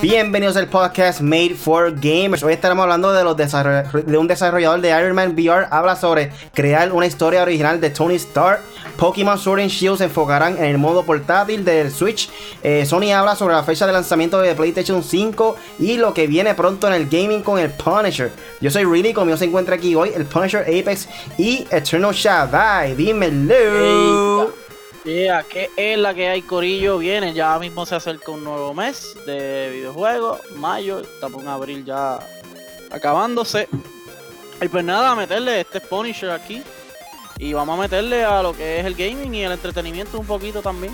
Bienvenidos al podcast Made for Gamers. Hoy estaremos hablando de, los de un desarrollador de Iron Man VR. Habla sobre crear una historia original de Tony Stark. Pokémon Sword and Shield se enfocarán en el modo portátil del Switch. Eh, Sony habla sobre la fecha de lanzamiento de PlayStation 5 y lo que viene pronto en el gaming con el Punisher. Yo soy Really, conmigo se encuentra aquí hoy el Punisher Apex y Eternal Shaddai. Dímelo. Yeah, ¿qué es la que hay, Corillo? Viene, ya mismo se acerca un nuevo mes de videojuegos, mayo, estamos en abril ya acabándose. Y pues nada, meterle este Punisher aquí. Y vamos a meterle a lo que es el gaming y el entretenimiento un poquito también.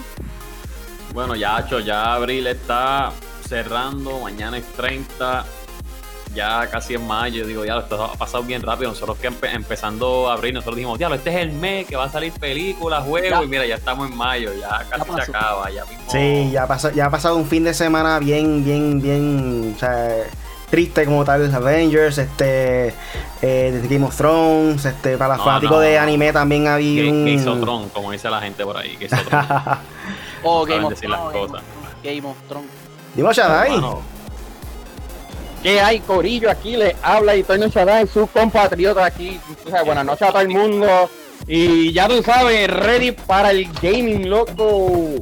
Bueno, ya, hecho, ya abril está cerrando, mañana es 30 ya casi en mayo, digo, ya, esto ha pasado bien rápido. Nosotros que empezando a abrir, nosotros dijimos, diablo, este es el mes que va a salir películas, juegos, y mira, ya estamos en mayo, ya casi se acaba, ya mismo. Sí, ya, ya ha pasado un fin de semana bien, bien, bien, o sea, triste como tal, Avengers, este, eh, Game of Thrones, este, para los fanáticos de anime también había un... Game of Thrones, como dice la gente por ahí, que hizo Thrones. oh, Game of Thrones. Game of Thrones. Dimo Shadai. ¿Qué hay, Corillo? Aquí le habla Antonio Shaddai, su compatriota aquí. buenas noches a todo el mundo. Y ya tú sabes, ready para el gaming, loco.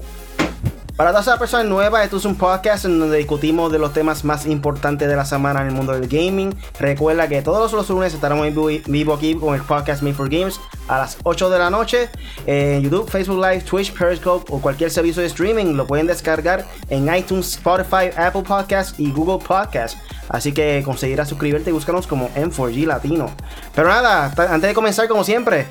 Para todas las personas nuevas, esto es un podcast en donde discutimos de los temas más importantes de la semana en el mundo del gaming. Recuerda que todos los lunes estaremos en vivo aquí con el podcast Made for Games a las 8 de la noche en YouTube, Facebook Live, Twitch, Periscope o cualquier servicio de streaming. Lo pueden descargar en iTunes, Spotify, Apple Podcasts y Google Podcasts. Así que conseguirás suscribirte y búscanos como M4G Latino. Pero nada, antes de comenzar, como siempre,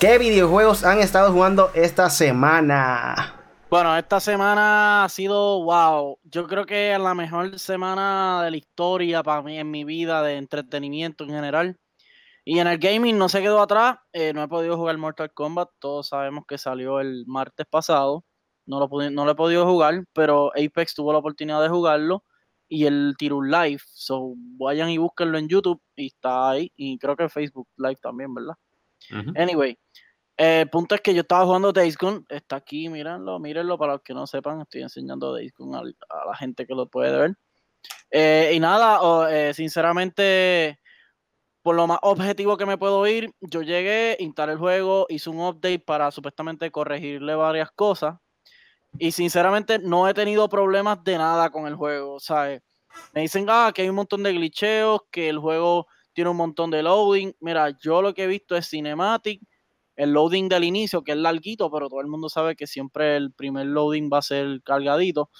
¿qué videojuegos han estado jugando esta semana? Bueno, esta semana ha sido wow. Yo creo que es la mejor semana de la historia para mí en mi vida de entretenimiento en general. Y en el gaming no se quedó atrás. Eh, no he podido jugar Mortal Kombat. Todos sabemos que salió el martes pasado. No lo, no lo he podido jugar, pero Apex tuvo la oportunidad de jugarlo. Y el tiró live. So vayan y búsquenlo en YouTube. Y está ahí. Y creo que en Facebook Live también, ¿verdad? Anyway, el punto es que yo estaba jugando Days Gone, está aquí, mírenlo, mírenlo, para los que no sepan, estoy enseñando Days Gone a, la gente que lo puede ver. Eh, y nada, eh, sinceramente, por lo más objetivo que me puedo ir, yo llegué, instalé el juego, hice un update para supuestamente corregirle varias cosas. Y sinceramente no he tenido problemas de nada con el juego, ¿sabes? Me dicen ah, que hay un montón de glitcheos, que el juego tiene un montón de loading. Mira, yo lo que he visto es cinematic el loading del inicio, que es larguito, pero todo el mundo sabe que siempre el primer loading va a ser cargadito.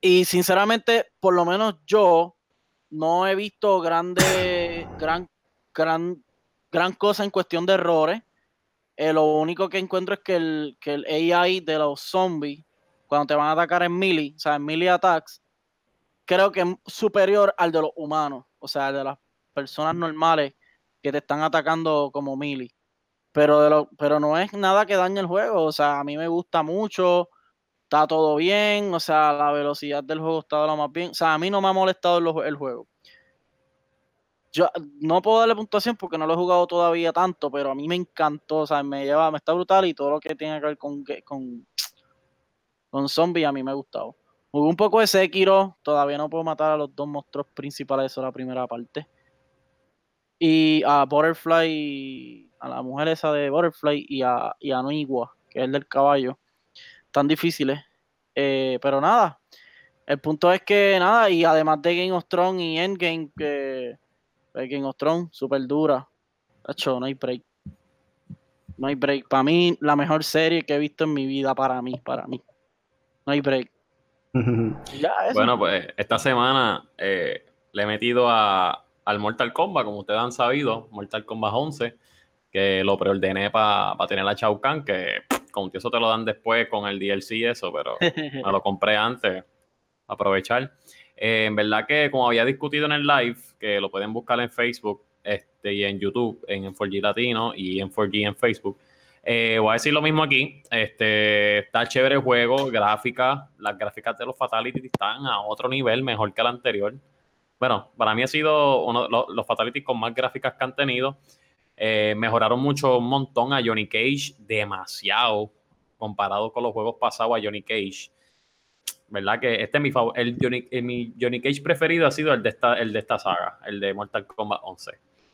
Y sinceramente, por lo menos yo no he visto grande, gran, gran, gran cosa en cuestión de errores. Eh, lo único que encuentro es que el, que el AI de los zombies, cuando te van a atacar en melee, o sea, en melee attacks, creo que es superior al de los humanos, o sea, de las personas normales que te están atacando como melee pero, de lo, pero no es nada que dañe el juego. O sea, a mí me gusta mucho, está todo bien, o sea, la velocidad del juego está lo más bien. O sea, a mí no me ha molestado el, juego. Yo no puedo darle puntuación porque no lo he jugado todavía tanto, pero a mí me encantó, o sea, me lleva, me está brutal y todo lo que tiene que ver con, con, con zombies a mí me ha gustado. Jugué un poco de Sekiro, todavía no puedo matar a los dos monstruos principales, eso es la primera parte. Y a Butterfly a la mujer esa de Butterfly y a, y a que es el del caballo, tan difíciles. Eh, pero nada, el punto es que nada, y además de Game of Thrones y Endgame, que Game of Thrones, súper dura. Hecho, no hay break. No hay break. Para mí, la mejor serie que he visto en mi vida, para mí, para mí. No hay break. bueno, pues esta semana eh, le he metido a, al Mortal Kombat, como ustedes han sabido, Mortal Kombat 11 que lo preordené para tener la Shao Kahn, que con eso te lo dan después con el DLC y eso, pero me lo compré antes, aprovechar. Eh, en verdad que como había discutido en el live, que lo pueden buscar en Facebook este, y en YouTube, en 4G Latino y en 4G en Facebook. Eh, voy a decir lo mismo aquí. Este, está chévere el juego, gráfica. Las gráficas de los Fatalities están a otro nivel, mejor que la anterior. Bueno, para mí ha sido uno de los, los Fatalities con más gráficas que han tenido. Eh, mejoraron mucho un montón a Johnny Cage, demasiado comparado con los juegos pasados a Johnny Cage. ¿Verdad? Que este es mi favor. El Johnny, mi Johnny Cage preferido ha sido el de, esta, el de esta saga, el de Mortal Kombat 11.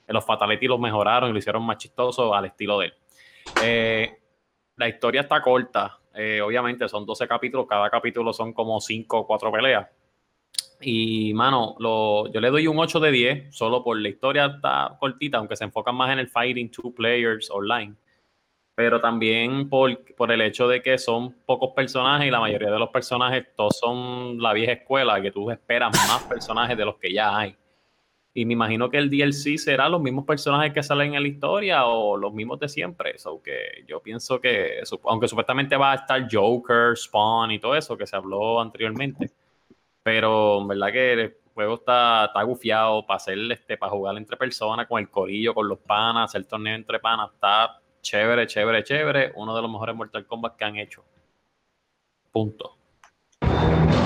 Los Fatality los mejoraron y lo hicieron más chistoso al estilo de él. Eh, la historia está corta. Eh, obviamente son 12 capítulos. Cada capítulo son como 5 o 4 peleas. Y, mano, yo le doy un 8 de 10, solo por la historia está cortita, aunque se enfocan más en el fighting two players online. Pero también por, el hecho de que son pocos personajes y la mayoría de los personajes todos son la vieja escuela, que tú esperas más personajes de los que ya hay. Y me imagino que el DLC será los mismos personajes que salen en la historia o los mismos de siempre. Eso yo pienso que, aunque supuestamente va a estar Joker, Spawn y todo eso que se habló anteriormente pero en verdad que el juego está, está gufiado para hacer este, para jugar entre personas, con el corillo, con los panas, hacer torneo entre panas. Está chévere, chévere, chévere. Uno de los mejores Mortal Kombat que han hecho. Punto.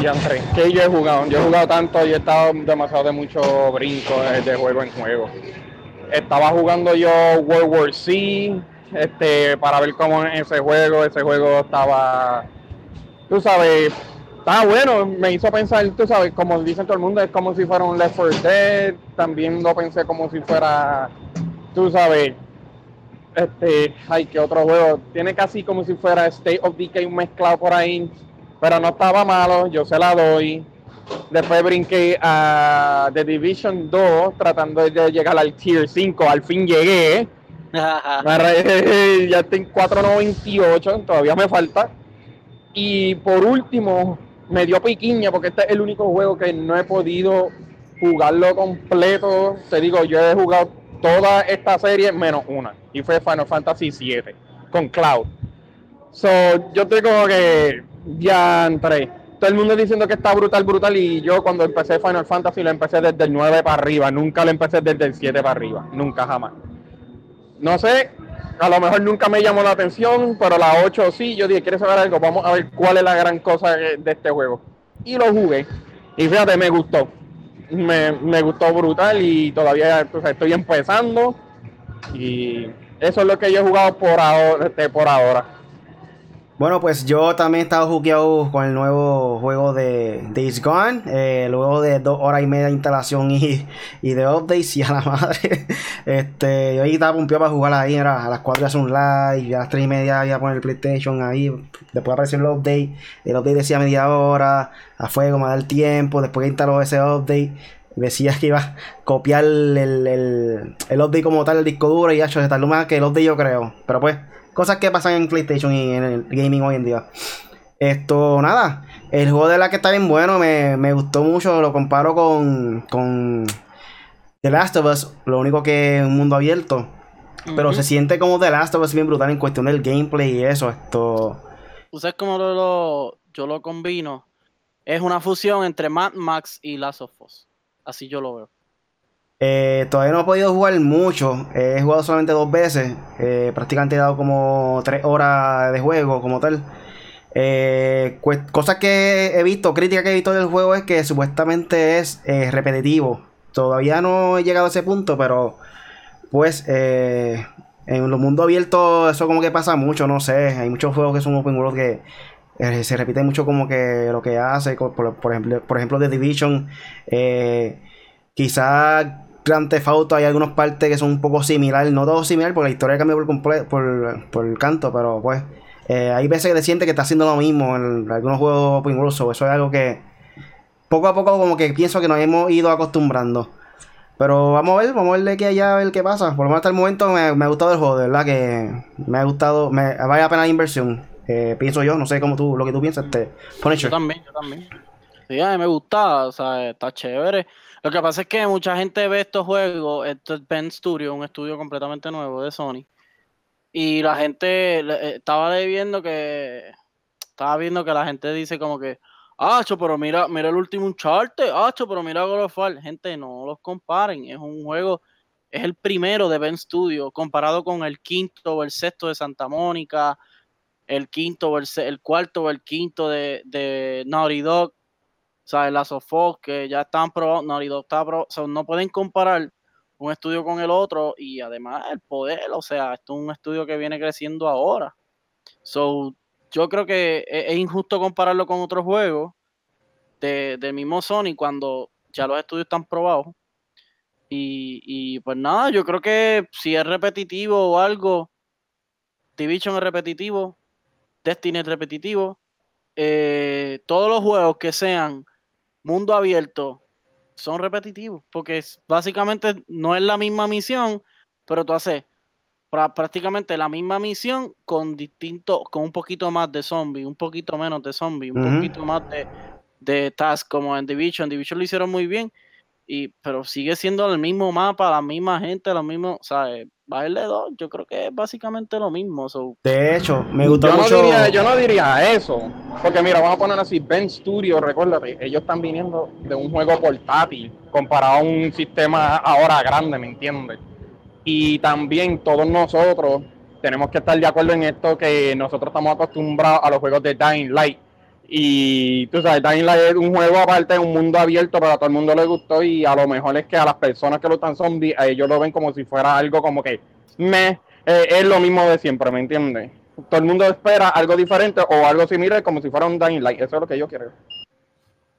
Y André, que yo he jugado, yo he jugado tanto y he estado demasiado de mucho brinco de juego en juego. Estaba jugando yo World War C, este, para ver cómo ese juego, ese juego estaba, tú sabes, Ah, bueno, me hizo pensar, tú sabes, como dicen todo el mundo, es como si fuera un Left 4 Dead, también lo pensé como si fuera, tú sabes, este, ay, que otro juego, tiene casi como si fuera State of Decay mezclado por ahí, pero no estaba malo, yo se la doy. Después brinqué a The Division 2 tratando de llegar al Tier 5, al fin llegué. ya estoy en 4.98, todavía me falta. Y por último, me dio piquiña porque este es el único juego que no he podido jugarlo completo. Te digo, yo he jugado toda esta serie menos una. Y fue Final Fantasy VII con Cloud. So, yo estoy como que ya entré. Todo el mundo diciendo que está brutal, brutal. Y yo cuando empecé Final Fantasy lo empecé desde el 9 para arriba. Nunca lo empecé desde el 7 para arriba. Nunca, jamás. No sé, a lo mejor nunca me llamó la atención, pero la 8 sí, yo dije, ¿quieres saber algo? Vamos a ver cuál es la gran cosa de este juego. Y lo jugué. Y fíjate, me gustó. Me, me gustó brutal y todavía estoy empezando. Y eso es lo que yo he jugado por ahora. Este, por ahora. Bueno, pues yo también he estado jugueado con el nuevo juego de Days Gone. Eh, luego de dos horas y media de instalación y, y de updates y a la madre. Este, yo ahí estaba pumpeado para jugar ahí. Era a las 4 hace un live. Y a las 3 y media iba a poner el PlayStation ahí. Después apareció el update. El update decía media hora. A fuego, me da el tiempo. Después que instaló ese update decía que iba a copiar el, el, el, update como tal, el disco duro, y ya se tardó más que el update yo creo. Pero pues, Cosas que pasan en PlayStation y en el gaming hoy en día. Esto, nada. El juego de la que está bien bueno, me, gustó mucho. Lo comparo con, con The Last of Us. Lo único que es un mundo abierto. Pero se siente como The Last of Us bien brutal en cuestión del gameplay y eso. Esto. ¿Ustedes cómo lo, yo lo combino? Es una fusión entre Mad Max y Last of Us. Así yo lo veo. Eh, todavía no he podido jugar mucho. he jugado solamente dos veces. Eh, prácticamente he dado como tres horas de juego como tal. Eh, cosas que he visto, críticas que he visto del juego es que supuestamente es repetitivo. Todavía no he llegado a ese punto, pero pues en los mundos abiertos eso como que pasa mucho, no sé. Hay muchos juegos que son open world que se repite mucho como que lo que hace. Por, ejemplo, por ejemplo, The Division. quizás Grand Theft hay algunas partes que son un poco similares, no todo similar porque la historia cambia por, por, por el canto, pero pues eh, hay veces que te sientes que está haciendo lo mismo en algunos juegos Open Eso es algo que poco a poco como que pienso que nos hemos ido acostumbrando. Pero vamos a ver, vamos a ver de aquí allá a ver qué pasa. Por lo menos hasta el momento me, ha gustado el juego, de verdad que me ha gustado, me vale la pena la inversión. Eh, pienso yo, no sé cómo tú, lo que tú piensas, este, Yo también, yo también. Sí, a mí me gusta, o sea, está chévere. Lo que pasa es que mucha gente ve estos juegos, esto es Ben Studio, un estudio completamente nuevo de Sony. Y la gente eh, estaba viendo que estaba viendo que la gente dice como que, Acho, pero mira, mira el último Uncharted, Acho, pero mira God of War. Gente, no los comparen, es un juego, es el primero de Ben Studio, comparado con el quinto o el sexto de Santa Mónica, el quinto o el, el cuarto o el quinto de, de Naughty Dog sea, la Sofos que ya están probados, no, está no pueden comparar un estudio con el otro y además el poder, o sea, esto es un estudio que viene creciendo ahora. So, yo creo que e, es, injusto compararlo con otros juegos de, del mismo Sony cuando ya los estudios están probados. Y, y, pues nada, yo creo que si es repetitivo o algo, Division es repetitivo, Destiny es repetitivo, eh, todos los juegos que sean mundo abierto son repetitivos, porque básicamente no es la misma misión, pero tú haces prácticamente la misma misión con distinto, con un poquito más de zombie, un poquito menos de zombie, un poquito más de, de task como en Division. En Division lo hicieron muy bien, y, pero sigue siendo el mismo mapa, la misma gente, lo mismo, o baile 2, yo creo que es básicamente lo mismo. De hecho, me gustó yo mucho. No diría, yo no diría eso, porque mira, vamos a poner así: Ben Studio, recuérdate, ellos están viniendo de un juego portátil comparado a un sistema ahora grande, ¿me entiendes? Y también todos nosotros tenemos que estar de acuerdo en esto que nosotros estamos acostumbrados a los juegos de Dying Light. Y tú sabes, Dying Light es un juego aparte, un mundo abierto, pero a todo el mundo le gustó y a lo mejor es que a las personas que lo están zombies, a ellos lo ven como si fuera algo como que me eh, es lo mismo de siempre, ¿me entiendes? Todo el mundo espera algo diferente o algo similar como si fuera un Dying Light. Eso es lo que yo quiero.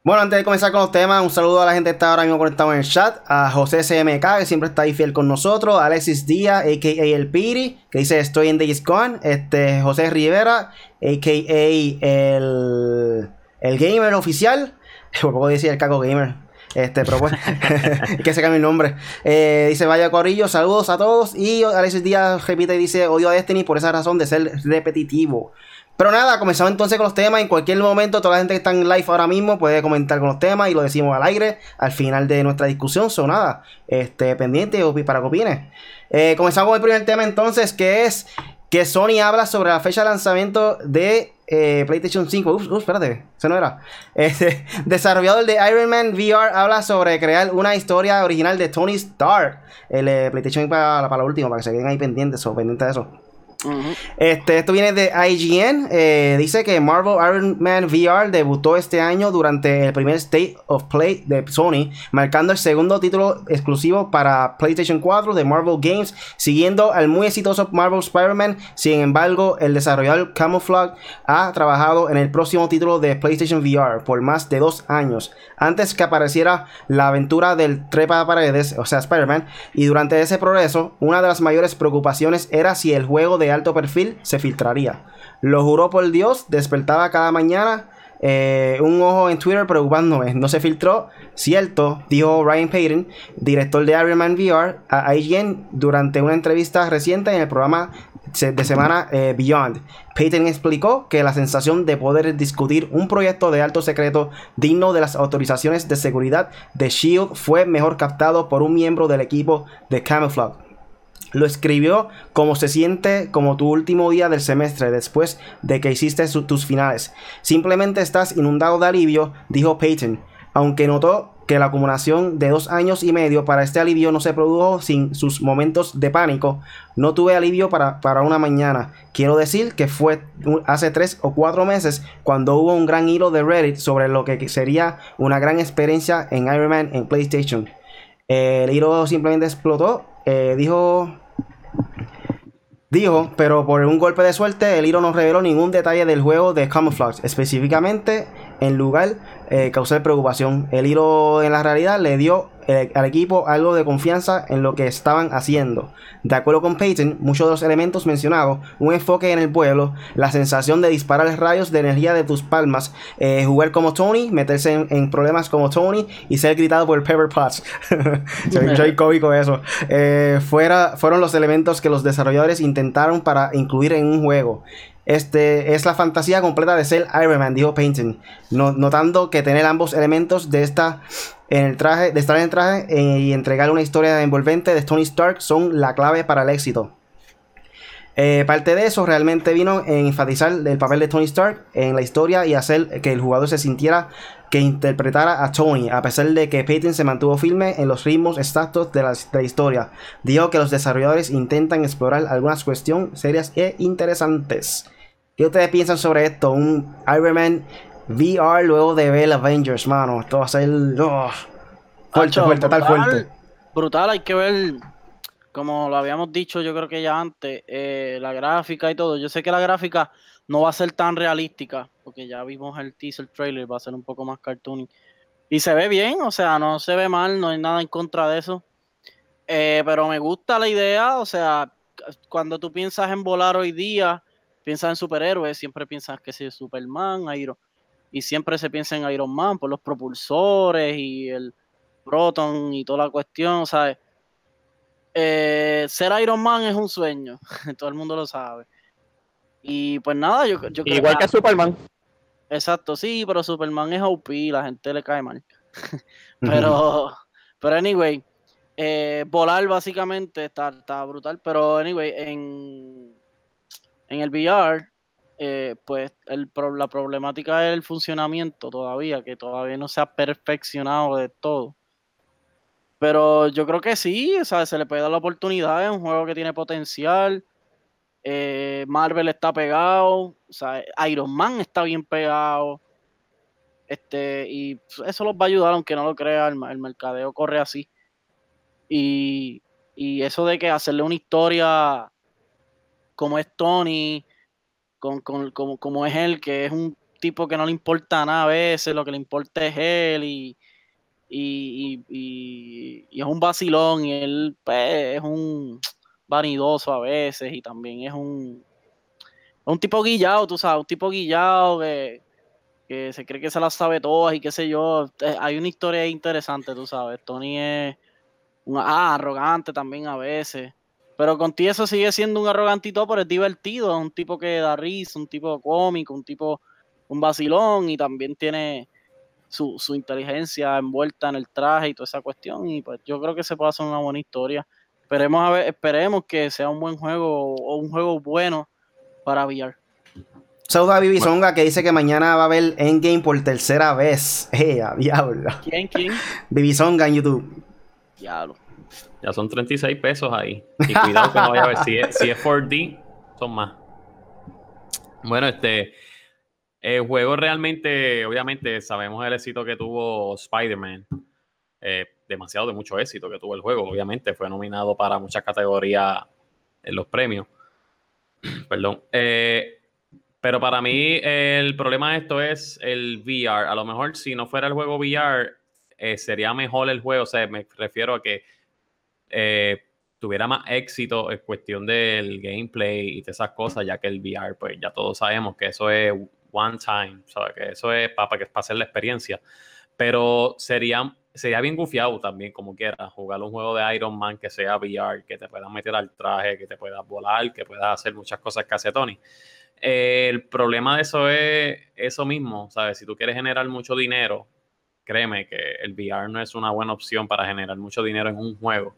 Bueno, antes de comenzar con los temas, un saludo a la gente que está ahora mismo conectado en el chat. A José CMK, que siempre está ahí fiel con nosotros. A Alexis Díaz, a.k.a. El Piri, que dice estoy en Days Gone. Este, José Rivera, a.k.a. El, el Gamer Oficial. Por poco decir el Caco Gamer. Este, pero pues, que se cambie el nombre. Eh, dice, vaya Corillo, saludos a todos. Y Alexis Díaz repite y dice, odio a Destiny por esa razón de ser repetitivo. Pero nada, comenzamos entonces con los temas. En cualquier momento, toda la gente que está en live ahora mismo puede comentar con los temas y lo decimos al aire al final de nuestra discusión. Son nada, este, pendiente para que opines. Eh, comenzamos con el primer tema entonces, que es que Sony habla sobre la fecha de lanzamiento de eh, PlayStation 5. Ups, espérate, eso no era. Este, desarrollador de Iron Man VR habla sobre crear una historia original de Tony Stark. El eh, PlayStation para, para lo último, para que se queden ahí pendientes o pendientes de eso este, esto viene de IGN. Eh, dice que Marvel Iron Man VR debutó este año durante el primer State of Play de Sony, marcando el segundo título exclusivo para PlayStation 4 de Marvel Games, siguiendo al muy exitoso Marvel Spider-Man. Sin embargo, el desarrollador Camouflage ha trabajado en el próximo título de PlayStation VR por más de dos años, antes que apareciera la aventura del trepa paredes, o sea, Spider-Man, y durante ese progreso, una de las mayores preocupaciones era si el juego de alto perfil se filtraría. Lo juró por Dios, despertaba cada mañana eh, un ojo en Twitter preocupándome. No se filtró, cierto, dijo Ryan Payton, director de Iron Man VR, a IGN durante una entrevista reciente en el programa de semana eh, Beyond. Payton explicó que la sensación de poder discutir un proyecto de alto secreto digno de las autorizaciones de seguridad de Shield fue mejor captado por un miembro del equipo de Camouflage. Lo escribió como se siente como tu último día del semestre después de que hiciste tus finales. Simplemente estás inundado de alivio, dijo Peyton, aunque notó que la acumulación de dos años y medio para este alivio no se produjo sin sus momentos de pánico. No tuve alivio para, para una mañana. Quiero decir que fue hace tres o cuatro meses cuando hubo un gran hilo de Reddit sobre lo que sería una gran experiencia en Iron Man en PlayStation. El hilo simplemente explotó. Eh, dijo Dijo, pero por un golpe de suerte, el hilo no reveló ningún detalle del juego de Camouflage, específicamente en lugar eh, causar preocupación. El hilo en la realidad le dio eh, al equipo algo de confianza en lo que estaban haciendo. De acuerdo con Peyton, muchos de los elementos mencionados, un enfoque en el pueblo, la sensación de disparar rayos de energía de tus palmas, eh, jugar como Tony, meterse en, problemas como Tony y ser gritado por Pepper Potts. Soy cómico eso. Eh, fuera, fueron los elementos que los desarrolladores intentaron para incluir en un juego. Este es la fantasía completa de ser Iron Man, dijo Peyton, notando que tener ambos elementos de esta en el traje, de estar en el traje eh, y entregar una historia envolvente de Tony Stark son la clave para el éxito. Eh, parte de eso realmente vino en enfatizar el papel de Tony Stark en la historia y hacer que el jugador se sintiera que interpretara a Tony, a pesar de que Peyton se mantuvo firme en los ritmos exactos de la, historia. Dijo que los desarrolladores intentan explorar algunas cuestiones serias e interesantes. ¿Qué ustedes piensan sobre esto? Un Iron Man VR luego de ver Avengers, mano. Esto va a ser. Oh, fuerte, fuerte, tal fuerte. brutal, hay que ver, como lo habíamos dicho yo creo que ya antes, eh, la gráfica y todo. Yo sé que la gráfica no va a ser tan realística, porque ya vimos el teaser trailer, va a ser un poco más cartoony. Y se ve bien, o sea, no se ve mal, no hay nada en contra de eso. Eh, pero me gusta la idea, o sea, cuando tú piensas en volar hoy día, piensas en superhéroes, siempre piensas que es Superman, Iron, y siempre se piensa en Iron Man por los propulsores y el Proton y toda la cuestión, ¿sabes? Eh, ser Iron Man es un sueño, todo el mundo lo sabe. Y pues nada, yo, yo creo Igual que Superman. Exacto, sí, pero Superman es OP, la gente le cae mal. pero, pero anyway, eh, volar básicamente está, está, brutal, pero anyway, en, en el VR, eh, pues el, la problemática es el funcionamiento todavía, que todavía no se ha perfeccionado de todo. Pero yo creo que sí, o sea, se le puede dar la oportunidad, es un juego que tiene potencial. Eh, Marvel está pegado, o sea, Iron Man está bien pegado. Este, y eso los va a ayudar, aunque no lo crea, el, mercadeo corre así. Y, y, eso de que hacerle una historia como es Tony, con, como, como es él, que es un tipo que no le importa nada a veces, lo que le importa es él y, y, y, y es un vacilón y él pues, es un vanidoso a veces y también es un, un tipo guillado, tú sabes, un tipo guillado que, que se cree que se las sabe todas y qué sé yo. Eh, hay una historia interesante, tú sabes. Tony es un, ah, arrogante también a veces. Pero contigo eso sigue siendo un arrogantito, pero es divertido. Es un tipo que da risa, un tipo cómico, un tipo, un vacilón y también tiene su, su inteligencia envuelta en el traje y toda esa cuestión. Y pues yo creo que se puede hacer una buena historia. Esperemos, a ver, esperemos que sea un buen juego o un juego bueno para VR. Saludos a Bibisonga que dice que mañana va a haber Endgame por tercera vez. ¡Eh, diablo! ¿Quién, quién? Bibisonga en YouTube. Diablo. Ya son 36 pesos ahí. Y cuidado que no vaya a ver. Si es, si es 4D, son más. Bueno, este. El juego realmente, obviamente, sabemos el éxito que tuvo Spider-Man. Eh, demasiado de mucho éxito que tuvo el juego. Obviamente fue nominado para muchas categorías en los premios. Perdón. Eh, pero para mí el problema de esto es el VR. A lo mejor si no fuera el juego VR, eh, sería mejor el juego. O sea, me refiero a que eh, tuviera más éxito en cuestión del gameplay y de esas cosas, ya que el VR, pues ya todos sabemos que eso es one time, ¿sabes? que eso es para, para hacer la experiencia. Pero sería sería bien gufiado también, como quieras, jugar un juego de Iron Man que sea VR, que te puedas meter al traje, que te puedas volar, que puedas hacer muchas cosas que hace Tony. el problema de eso es eso mismo, ¿sabes? Si tú quieres generar mucho dinero, créeme que el VR no es una buena opción para generar mucho dinero en un juego.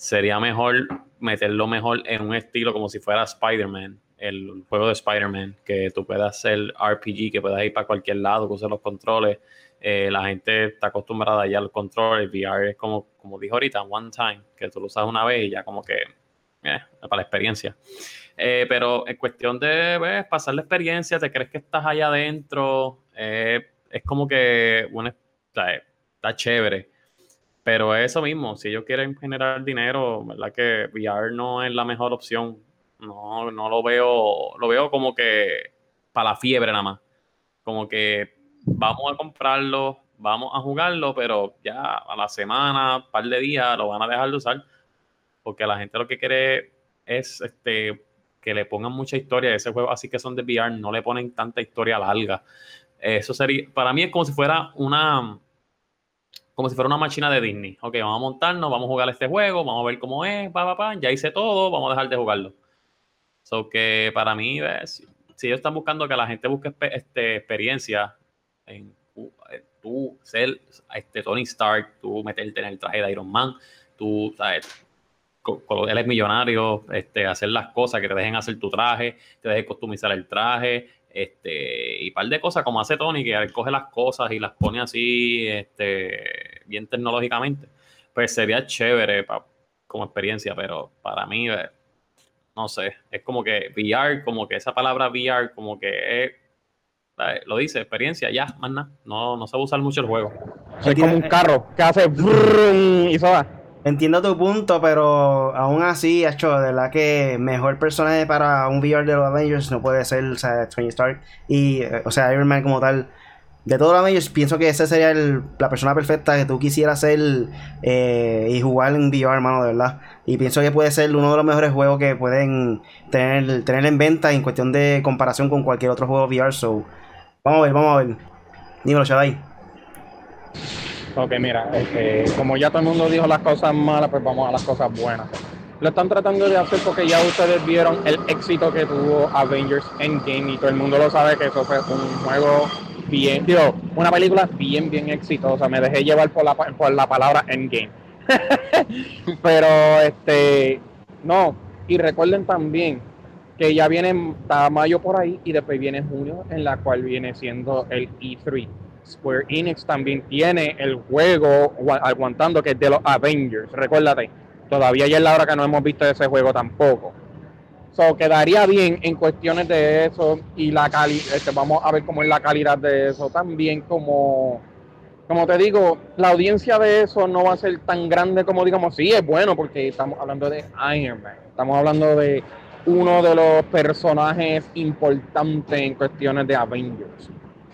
Sería mejor meterlo mejor en un estilo como si fuera Spider-Man, el juego de Spider-Man, que tú puedas hacer RPG, que puedas ir para cualquier lado, que uses los controles eh, la gente está acostumbrada ya al control, el VR es como, como dijo ahorita, one time, que tú lo usas una vez y ya como que, eh, para la experiencia. Eh, pero en cuestión de pasar la experiencia, te crees que estás allá adentro, es como que, bueno, está chévere. Pero eso mismo, si ellos quieren generar dinero, ¿verdad? Que VR no es la mejor opción. No, no lo veo, lo veo como que para la fiebre nada más. Como que vamos a comprarlo, vamos a jugarlo, pero ya a la semana, par de días, lo van a dejar de usar. Porque la gente lo que quiere es este, que le pongan mucha historia a ese juego, así que son de VR, no le ponen tanta historia larga. Eso sería, para mí es como si fuera una, como si fuera una máquina de Disney. Ok, vamos a montarnos, vamos a jugar este juego, vamos a ver cómo es, pa, pa, pa, ya hice todo, vamos a dejar de jugarlo. So que para mí, si ellos están buscando que la gente busque este, experiencia en eh, tú ser este Tony Stark, tú meterte en el traje de Iron Man, tú, sabes, él es millonario, este, hacer las cosas que te dejen hacer tu traje, te dejen customizar el traje, este, y par de cosas como hace Tony, que coge las cosas y las pone así, este, bien tecnológicamente, pues sería chévere como experiencia, pero para mí, eh, no sé, es como que VR, como que esa palabra VR, como que es lo dice, experiencia, ya, más nada. No, no a usar mucho el juego. Es como un carro que hace y se va. Entiendo tu punto, pero aún así, hecho, de verdad que mejor personaje para un VR de los Avengers no puede ser, o sea, Tony Stark y, eh, o sea, Iron Man como tal. De todos los Avengers, pienso que esa sería la persona perfecta que tú quisieras ser eh, y jugar en VR, hermano, de verdad. Y pienso que puede ser uno de los mejores juegos que pueden tener, tener en venta en cuestión de comparación con cualquier otro juego VR. So, vamos a ver, vamos a ver. Dímelo, Shadai. Ok, mira, este, como ya todo el mundo dijo las cosas malas, pues vamos a las cosas buenas. Lo están tratando de hacer porque ya ustedes vieron el éxito que tuvo Avengers Endgame y todo el mundo lo sabe que eso fue un juego bien, digo, una película bien, bien exitosa. Me dejé llevar por la, por la palabra Endgame. Pero, este, no, y recuerden también que ya viene mayo por ahí y después viene junio, en la cual viene siendo el E3. Square Enix también tiene el juego aguantando que es de los Avengers. Recuérdate, todavía ya es la hora que no hemos visto ese juego tampoco. So, quedaría bien en cuestiones de eso y la calidad, este, vamos a ver cómo es la calidad de eso también como, como te digo, la audiencia de eso no va a ser tan grande como digamos, sí, es bueno porque estamos hablando de Iron Man, estamos hablando de uno de los personajes importantes en cuestiones de Avengers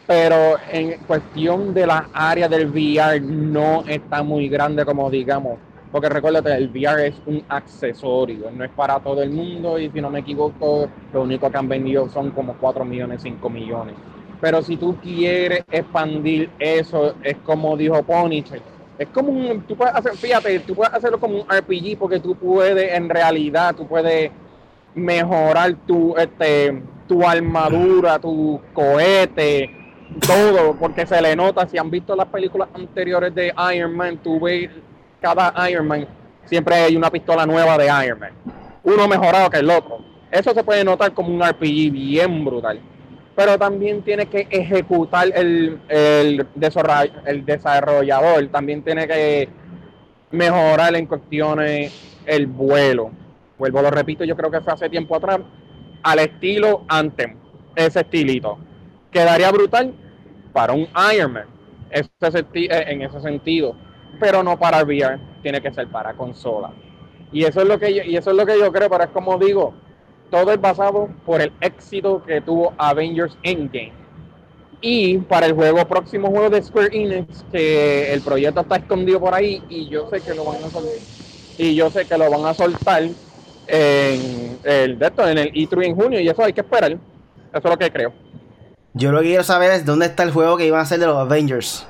pero en cuestión de la área del VR no está muy grande como digamos, porque recuérdate, el VR es un accesorio, no es para todo el mundo y si no me equivoco, lo único que han vendido son como 4 millones, 5 millones. Pero si tú quieres expandir eso, es como dijo Punisher, es como un, tú puedes hacer, fíjate, tú puedes hacerlo como un RPG porque tú puedes, en realidad, tú puedes mejorar tu, este, tu armadura, tu cohete, todo, porque se le nota, si han visto las películas anteriores de Iron Man, tú ves cada Iron Man, siempre hay una pistola nueva de Iron Man, uno mejorado que el otro. Eso se puede notar como un RPG bien brutal. Pero también tiene que ejecutar el, el, el desarrollador, también tiene que mejorar en cuestiones el vuelo. Vuelvo, lo repito, yo creo que fue hace tiempo atrás, al estilo Anthem, ese estilito quedaría brutal para un Ironman eh, en ese sentido, pero no para VR, tiene que ser para consola. Y eso es lo que yo, y eso es lo que yo creo, pero es como digo, todo es basado por el éxito que tuvo Avengers Endgame. Y para el juego próximo juego de Square Enix, que el proyecto está escondido por ahí y yo sé que lo van a soltar. Y yo sé que lo van a soltar en el, en el E3 en junio y eso hay que esperar. Eso es lo que creo. Yo lo que quiero saber es dónde está el juego que iban a hacer de los Avengers.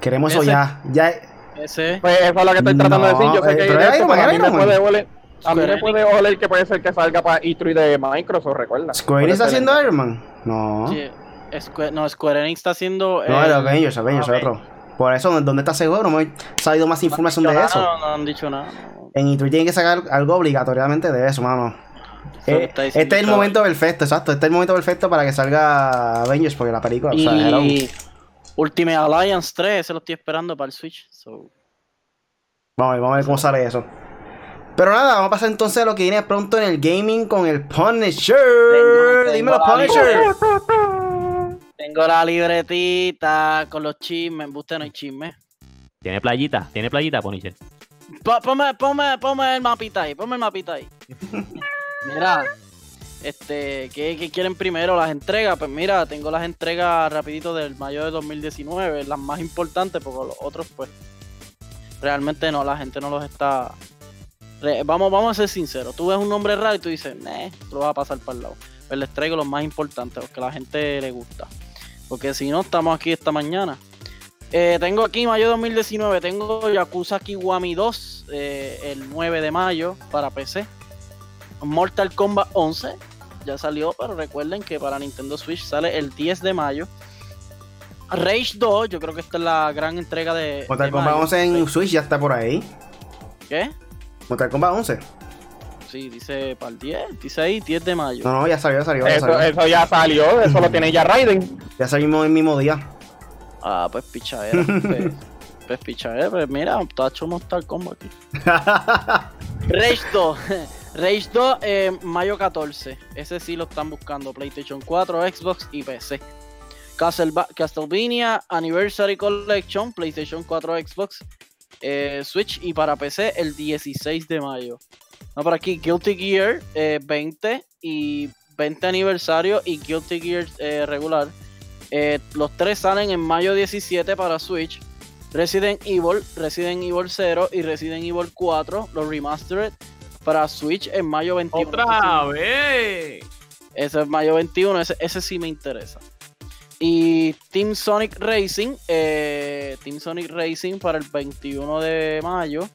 Queremos eso ya. ya. Ese. Pues eso es lo que estoy tratando de decir. Yo sé eh, que hay esto, a mí me puede oler. A mí me puede oler que puede ser que salga para E3 de Microsoft, recuerda. ¿Square Enix está haciendo Iron Man? No. Sí, Square, no, Square Enix está haciendo. No, el Avengers, Avengers, otro. Por eso, ¿dónde está ese juego? No me ha salido más información de eso. No, no han dicho nada. En E3 tienen que sacar algo obligatoriamente de eso, mano. Eh, este es el momento perfecto, exacto. Este es el momento perfecto para que salga Avengers, porque la película. Y... O sea, era un... Ultimate Alliance 3, se lo estoy esperando para el Switch. Vamos a ver, vamos a ver cómo sale eso. Pero nada, vamos a pasar entonces a lo que viene pronto en el gaming con el Punisher. Dímelo, Punisher. Tengo la libretita con los chismes. Usted no hay chismes. Tiene playita, tiene playita, Punisher. Ponme, ponme, ponme el mapita ahí, ponme el mapita ahí. Mira, este, ¿qué, quieren primero? ¿Las entregas? Pues mira, tengo las entregas rapidito del mayo de 2019, las más importantes, porque los otros, pues, realmente no, la gente no los está... Vamos, vamos a ser sinceros, tú ves un nombre raro y tú dices, eh, lo vas a pasar para el lado. Pues les traigo los más importantes, los que a la gente le gusta. Porque si no, estamos aquí esta mañana. Eh, tengo aquí mayo de 2019, tengo Yakuza Kiwami 2, eh, el 9 de mayo para PC. Mortal Kombat 11 ya salió, pero recuerden que para Nintendo Switch sale el 10 de mayo. Rage 2, yo creo que esta es la gran entrega de. Mortal Kombat 11 en Switch ya está por ahí. ¿Qué? Mortal Kombat 11. Sí, dice para el 10, dice ahí 10 de mayo. No, no, ya salió, ya salió. eso, ya salió. eso ya salió, eso lo tiene ya Raiden. Ya salimos el mismo día. Ah, pues pichadera. pues, pues pichadera, pues mira, está hecho Mortal Kombat aquí. Rage 2. Rage 2, eh, mayo 14. Ese sí lo están buscando. PlayStation 4, Xbox y PC. Castlevania Anniversary Collection, PlayStation 4, Xbox eh, Switch y para PC el 16 de mayo. No, por aquí Guilty Gear 20 eh, y 20 aniversario y Guilty Gear eh, regular. los tres salen en mayo 17 para Switch. Resident Evil, Resident Evil 0 y Resident Evil 4, los remastered para Switch en mayo 21. ¡Otra vez! Ese es mayo 21, ese, ese sí me interesa. Y Team Sonic Racing, eh, Team Sonic Racing para el 21 de mayo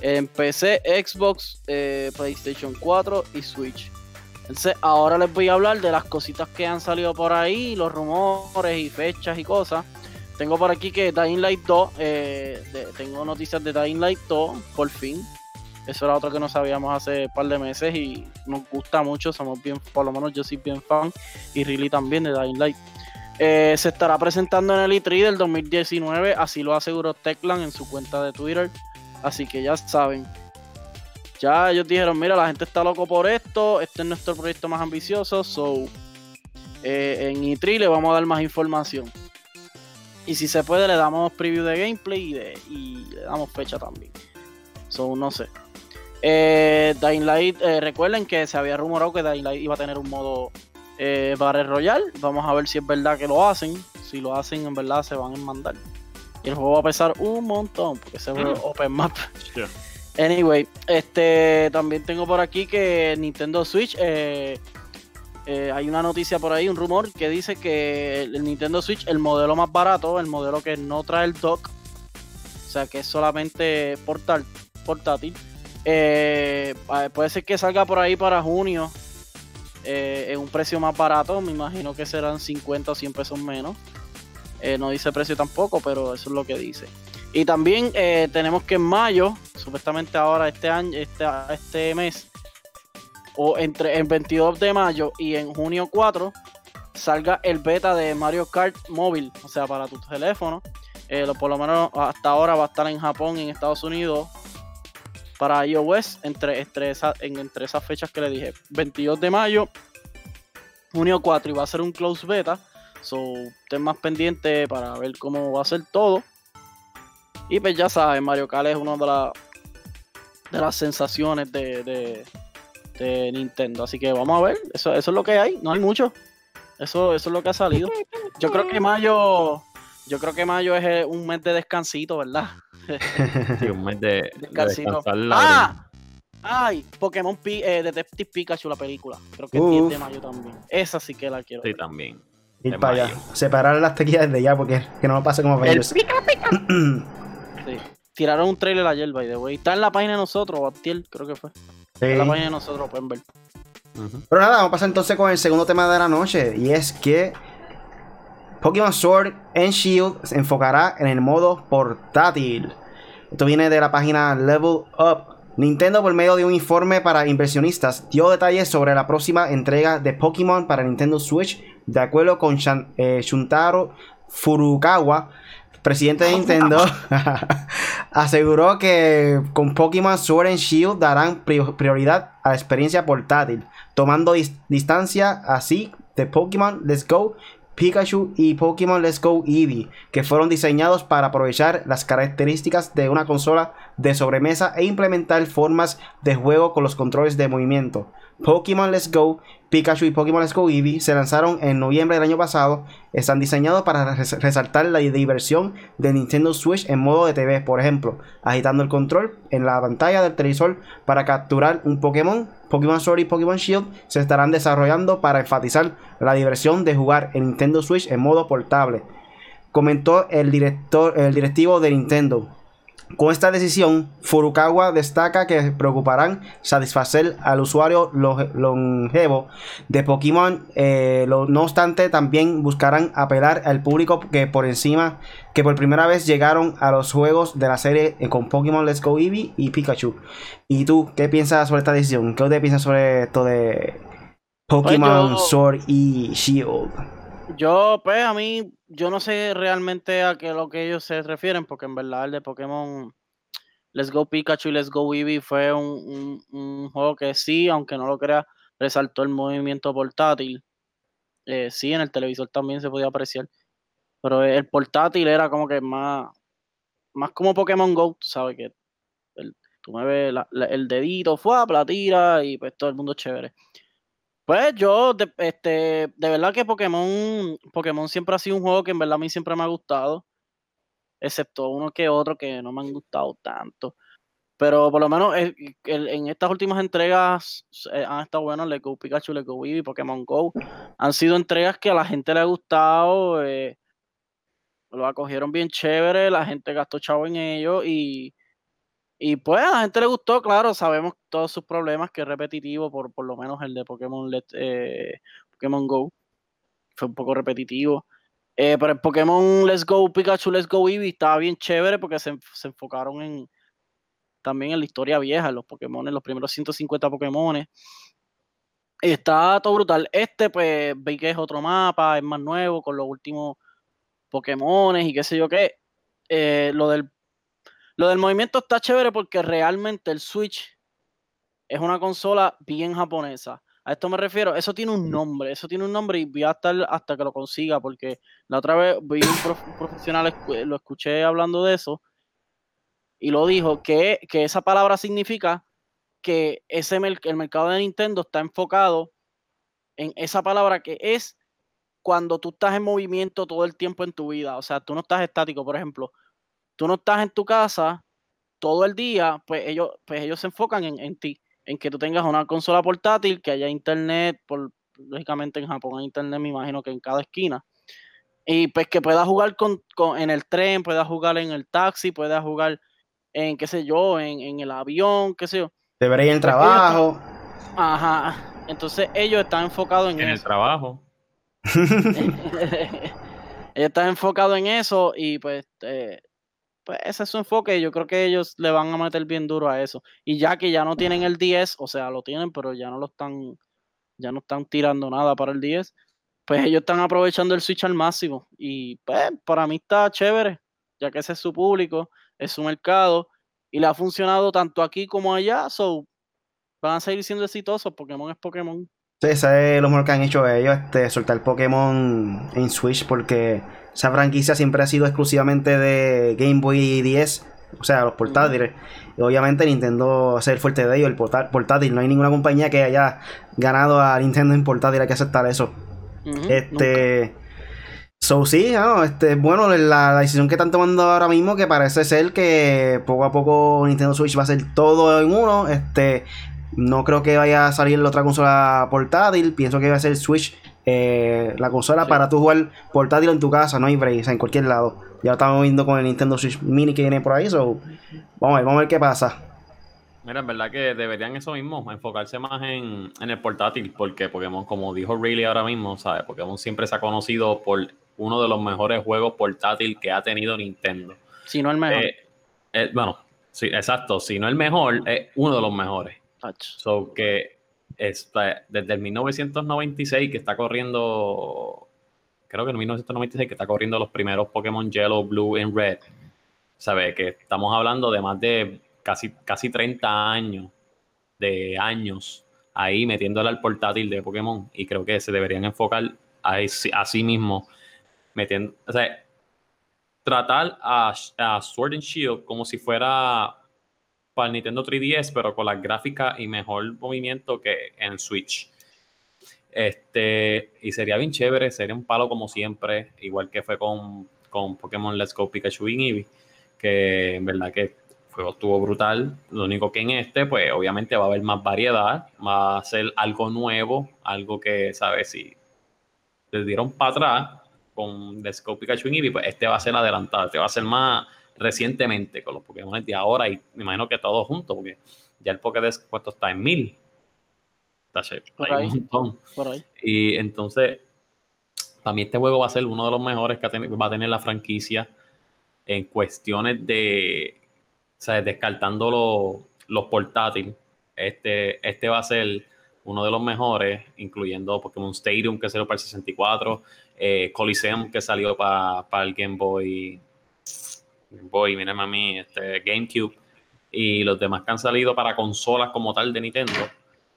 en PC, Xbox, eh, PlayStation 4 y Switch. Entonces, ahora les voy a hablar de las cositas que han salido por ahí, los rumores y fechas y cosas. Tengo por aquí que Dying Light 2, eh, tengo noticias de Dying Light 2, por fin. Eso era otro que no sabíamos hace un par de meses y nos gusta mucho, somos bien, por lo menos yo soy bien fan y Riley también de Dying Light. Eh, se estará presentando en el E3 del 2019, así lo aseguró Techland en su cuenta de Twitter. Así que ya saben. Ya ellos dijeron, mira, la gente está loco por esto, este es nuestro proyecto más ambicioso, so eh, en E3 le vamos a dar más información. Y si se puede, le damos preview de gameplay y, le damos fecha también. So, no sé. Eh, Dying Light, recuerden que se había rumorado que Dying Light iba a tener un modo eh, Battle Royale. Vamos a ver si es verdad que lo hacen. Si lo hacen, en verdad se van a mandar. Y el juego va a pesar un montón, porque se ve open map. Anyway, este también tengo por aquí que Nintendo Switch. Eh, eh, hay una noticia por ahí, un rumor que dice que el Nintendo Switch, el modelo más barato, el modelo que no trae el dock, o sea que es solamente portal, portátil, eh, puede ser que salga por ahí para junio eh, en un precio más barato, me imagino que serán 50 o 100 pesos menos. Eh, no dice precio tampoco, pero eso es lo que dice. Y también tenemos que en mayo, supuestamente ahora este año, este, este mes, o entre el 22 de mayo y en junio 4, salga el beta de Mario Kart móvil, o sea, para tu teléfono. por lo menos hasta ahora va a estar en Japón y en Estados Unidos para iOS entre, entre, entre esas fechas que le dije. 22 de mayo, junio 4 y va a ser un close beta. So, estén más pendiente para ver cómo va a ser todo. Y pues ya saben, Mario Kart es una de, las de las sensaciones de, de, Nintendo. Así que vamos a ver, eso, eso es lo que hay, no hay mucho. Eso, eso es lo que ha salido. Yo creo que mayo, yo creo que mayo es un mes de descansito, ¿verdad? sí, un mes de, ¡Ah! Ay, Pokémon eh, Detective Pikachu, la película. Creo que es 10 de mayo también. Esa sí que la quiero. Sí, también. Ir para allá. Separar las tequillas desde ya porque que no me pase como ellos. Pica, pica. sí. Tiraron un trailer ayer, by the way. Está en la página de nosotros, Batiel, creo que fue. Sí. en la página de nosotros, pueden ver. Pero nada, vamos a pasar entonces con el segundo tema de la noche. Y es que Pokémon Sword and Shield se enfocará en el modo portátil. Esto viene de la página Level Up. Nintendo, por medio de un informe para inversionistas, dio detalles sobre la próxima entrega de Pokémon para Nintendo Switch. De acuerdo con eh, Shuntaro Furukawa, presidente de Nintendo, aseguró que con Pokémon Sword and Shield darán prioridad a la experiencia portátil, tomando distancia así de Pokémon Let's Go Pikachu y Pokémon Let's Go Eevee, que fueron diseñados para aprovechar las características de una consola de sobremesa e implementar formas de juego con los controles de movimiento. Pokémon Let's Go, Pikachu y Pokémon Let's Go Eevee se lanzaron en noviembre del año pasado. Están diseñados para resaltar la diversión de Nintendo Switch en modo de TV, por ejemplo, agitando el control en la pantalla del televisor para capturar un Pokémon. Pokémon Sword y Pokémon Shield se estarán desarrollando para enfatizar la diversión de jugar en Nintendo Switch en modo portable, comentó el director, el directivo de Nintendo. Con esta decisión, Furukawa destaca que preocuparán satisfacer al usuario longevo de Pokémon. Eh, no obstante, también buscarán apelar al público que por encima, que por primera vez llegaron a los juegos de la serie con Pokémon Let's Go Eevee y Pikachu. ¿Y tú qué piensas sobre esta decisión? ¿Qué te piensas sobre esto de Pokémon Sword y Shield? Yo, pues, a mí, yo no sé realmente a qué lo que ellos se refieren, porque en verdad el de Pokémon Let's Go Pikachu y Let's Go Eevee fue un, juego que sí, aunque no lo crea, resaltó el movimiento portátil. Eh, sí, en el televisor también se podía apreciar. Pero el portátil era como que más, más como Pokémon Go, sabes que el, tú mueves el dedito, fue, la tira y pues todo el mundo es chévere. Pues yo, de, este, de verdad que Pokémon, Pokémon siempre ha sido un juego que en verdad a mí siempre me ha gustado, excepto uno que otro que no me han gustado tanto. Pero por lo menos en estas últimas entregas eh, han estado buenos, Let's Go Pikachu, Let's Go Eevee, Pokémon Go. Han sido entregas que a la gente le ha gustado, eh, lo acogieron bien chévere, la gente gastó chavo en ello y, y pues a la gente le gustó, claro, sabemos todos sus problemas, que es repetitivo, por, por lo menos el de Pokémon, eh, Pokémon Go. Fue un poco repetitivo. pero el Pokémon Let's Go Pikachu, Let's Go Eevee estaba bien chévere porque se, se enfocaron en también en la historia vieja, los Pokémon, los primeros 150 Pokémon. Está todo brutal. Este, pues, vi que es otro mapa, es más nuevo, con los últimos Pokémon y qué sé yo qué. Eh, lo, del, lo del movimiento está chévere porque realmente el Switch es una consola bien japonesa. A esto me refiero, eso tiene un nombre, eso tiene un nombre y voy a estar hasta que lo consiga porque la otra vez vi un profesional, lo escuché hablando de eso y lo dijo, que, esa palabra significa que ese el mercado de Nintendo está enfocado en esa palabra que es cuando tú estás en movimiento todo el tiempo en tu vida. O sea, tú no estás estático, por ejemplo. Tú no estás en tu casa todo el día, pues ellos, pues ellos se enfocan en, ti, en que tú tengas una consola portátil, que haya internet, por, lógicamente en Japón hay internet, me imagino que en cada esquina. Y pues que puedas jugar con, en el tren, puedas jugar en el taxi, puedas jugar en qué sé yo, en, el avión, qué sé yo. Debería ir en el trabajo. Ajá. Entonces ellos están enfocados en, en el trabajo. ellos están enfocados en eso y pues, eh, pues ese es su enfoque. Yo creo que ellos le van a meter bien duro a eso. Y ya que ya no tienen el 10, o sea, lo tienen, pero ya no lo están, ya no están tirando nada para el 10, pues ellos están aprovechando el Switch al máximo. Y pues para mí está chévere, ya que ese es su público es su mercado y le ha funcionado tanto aquí como allá. So, van a seguir siendo exitosos. Pokémon es Pokémon. Sí, ese es lo mejor que han hecho ellos, este, soltar Pokémon en Switch, porque esa franquicia siempre ha sido exclusivamente de Game Boy y 10, o sea, los portátiles. Y obviamente Nintendo es el fuerte de ellos, el portátil. No hay ninguna compañía que haya ganado a Nintendo en portátil, hay que aceptar eso. este. So, sí, este, bueno, la, decisión que están tomando ahora mismo, que parece ser que poco a poco Nintendo Switch va a ser todo en uno. Este, no creo que vaya a salir la otra consola portátil. Pienso que va a ser Switch, eh, la consola para tu jugar portátil en tu casa, no hay break, en cualquier lado. Ya lo estamos viendo con el Nintendo Switch Mini que viene por ahí. So, vamos a ver, vamos a ver qué pasa. Mira, en verdad que deberían eso mismo, enfocarse más en, en el portátil, porque Pokémon, como dijo Riley ahora mismo, ¿sabes? Pokémon siempre se ha conocido por uno de los mejores juegos portátil que ha tenido Nintendo. Si no el mejor. Eh, eh, bueno, sí, exacto. Si no el mejor, es uno de los mejores. So que está, desde el 1996 que está corriendo, creo que en 1996 que está corriendo los primeros Pokémon Yellow, Blue y Red. Sabe que estamos hablando de más de casi, casi 30 años, de años ahí metiéndole al portátil de Pokémon y creo que se deberían enfocar a, a sí mismo metiendo, o sea, tratar a, Sword and Shield como si fuera para el Nintendo 3DS, pero con la gráfica y mejor movimiento que en Switch. Este, y sería bien chévere, sería un palo como siempre, igual que fue con, con Pokémon Let's Go Pikachu y Eevee, que en verdad que juego estuvo brutal. Lo único que en este, pues obviamente va a haber más variedad, va a ser algo nuevo, algo que, ¿sabes? Si te dieron para atrás, con The Scope Pikachu y Eevee, pues este va a ser adelantado, este va a ser más recientemente con los Pokémon de ahora y me imagino que todos juntos, porque ya el Pokédex puesto está en mil. Está un montón. Y entonces, para mí este juego va a ser uno de los mejores que va a tener la franquicia en cuestiones de, o sea, descartando los, los portátiles. Este, este va a ser uno de los mejores, incluyendo Pokémon Stadium, que salió para el 64, eh, Coliseum, que salió para el Game Boy, Boy, mira a mí, este, GameCube, y los demás que han salido para consolas como tal de Nintendo,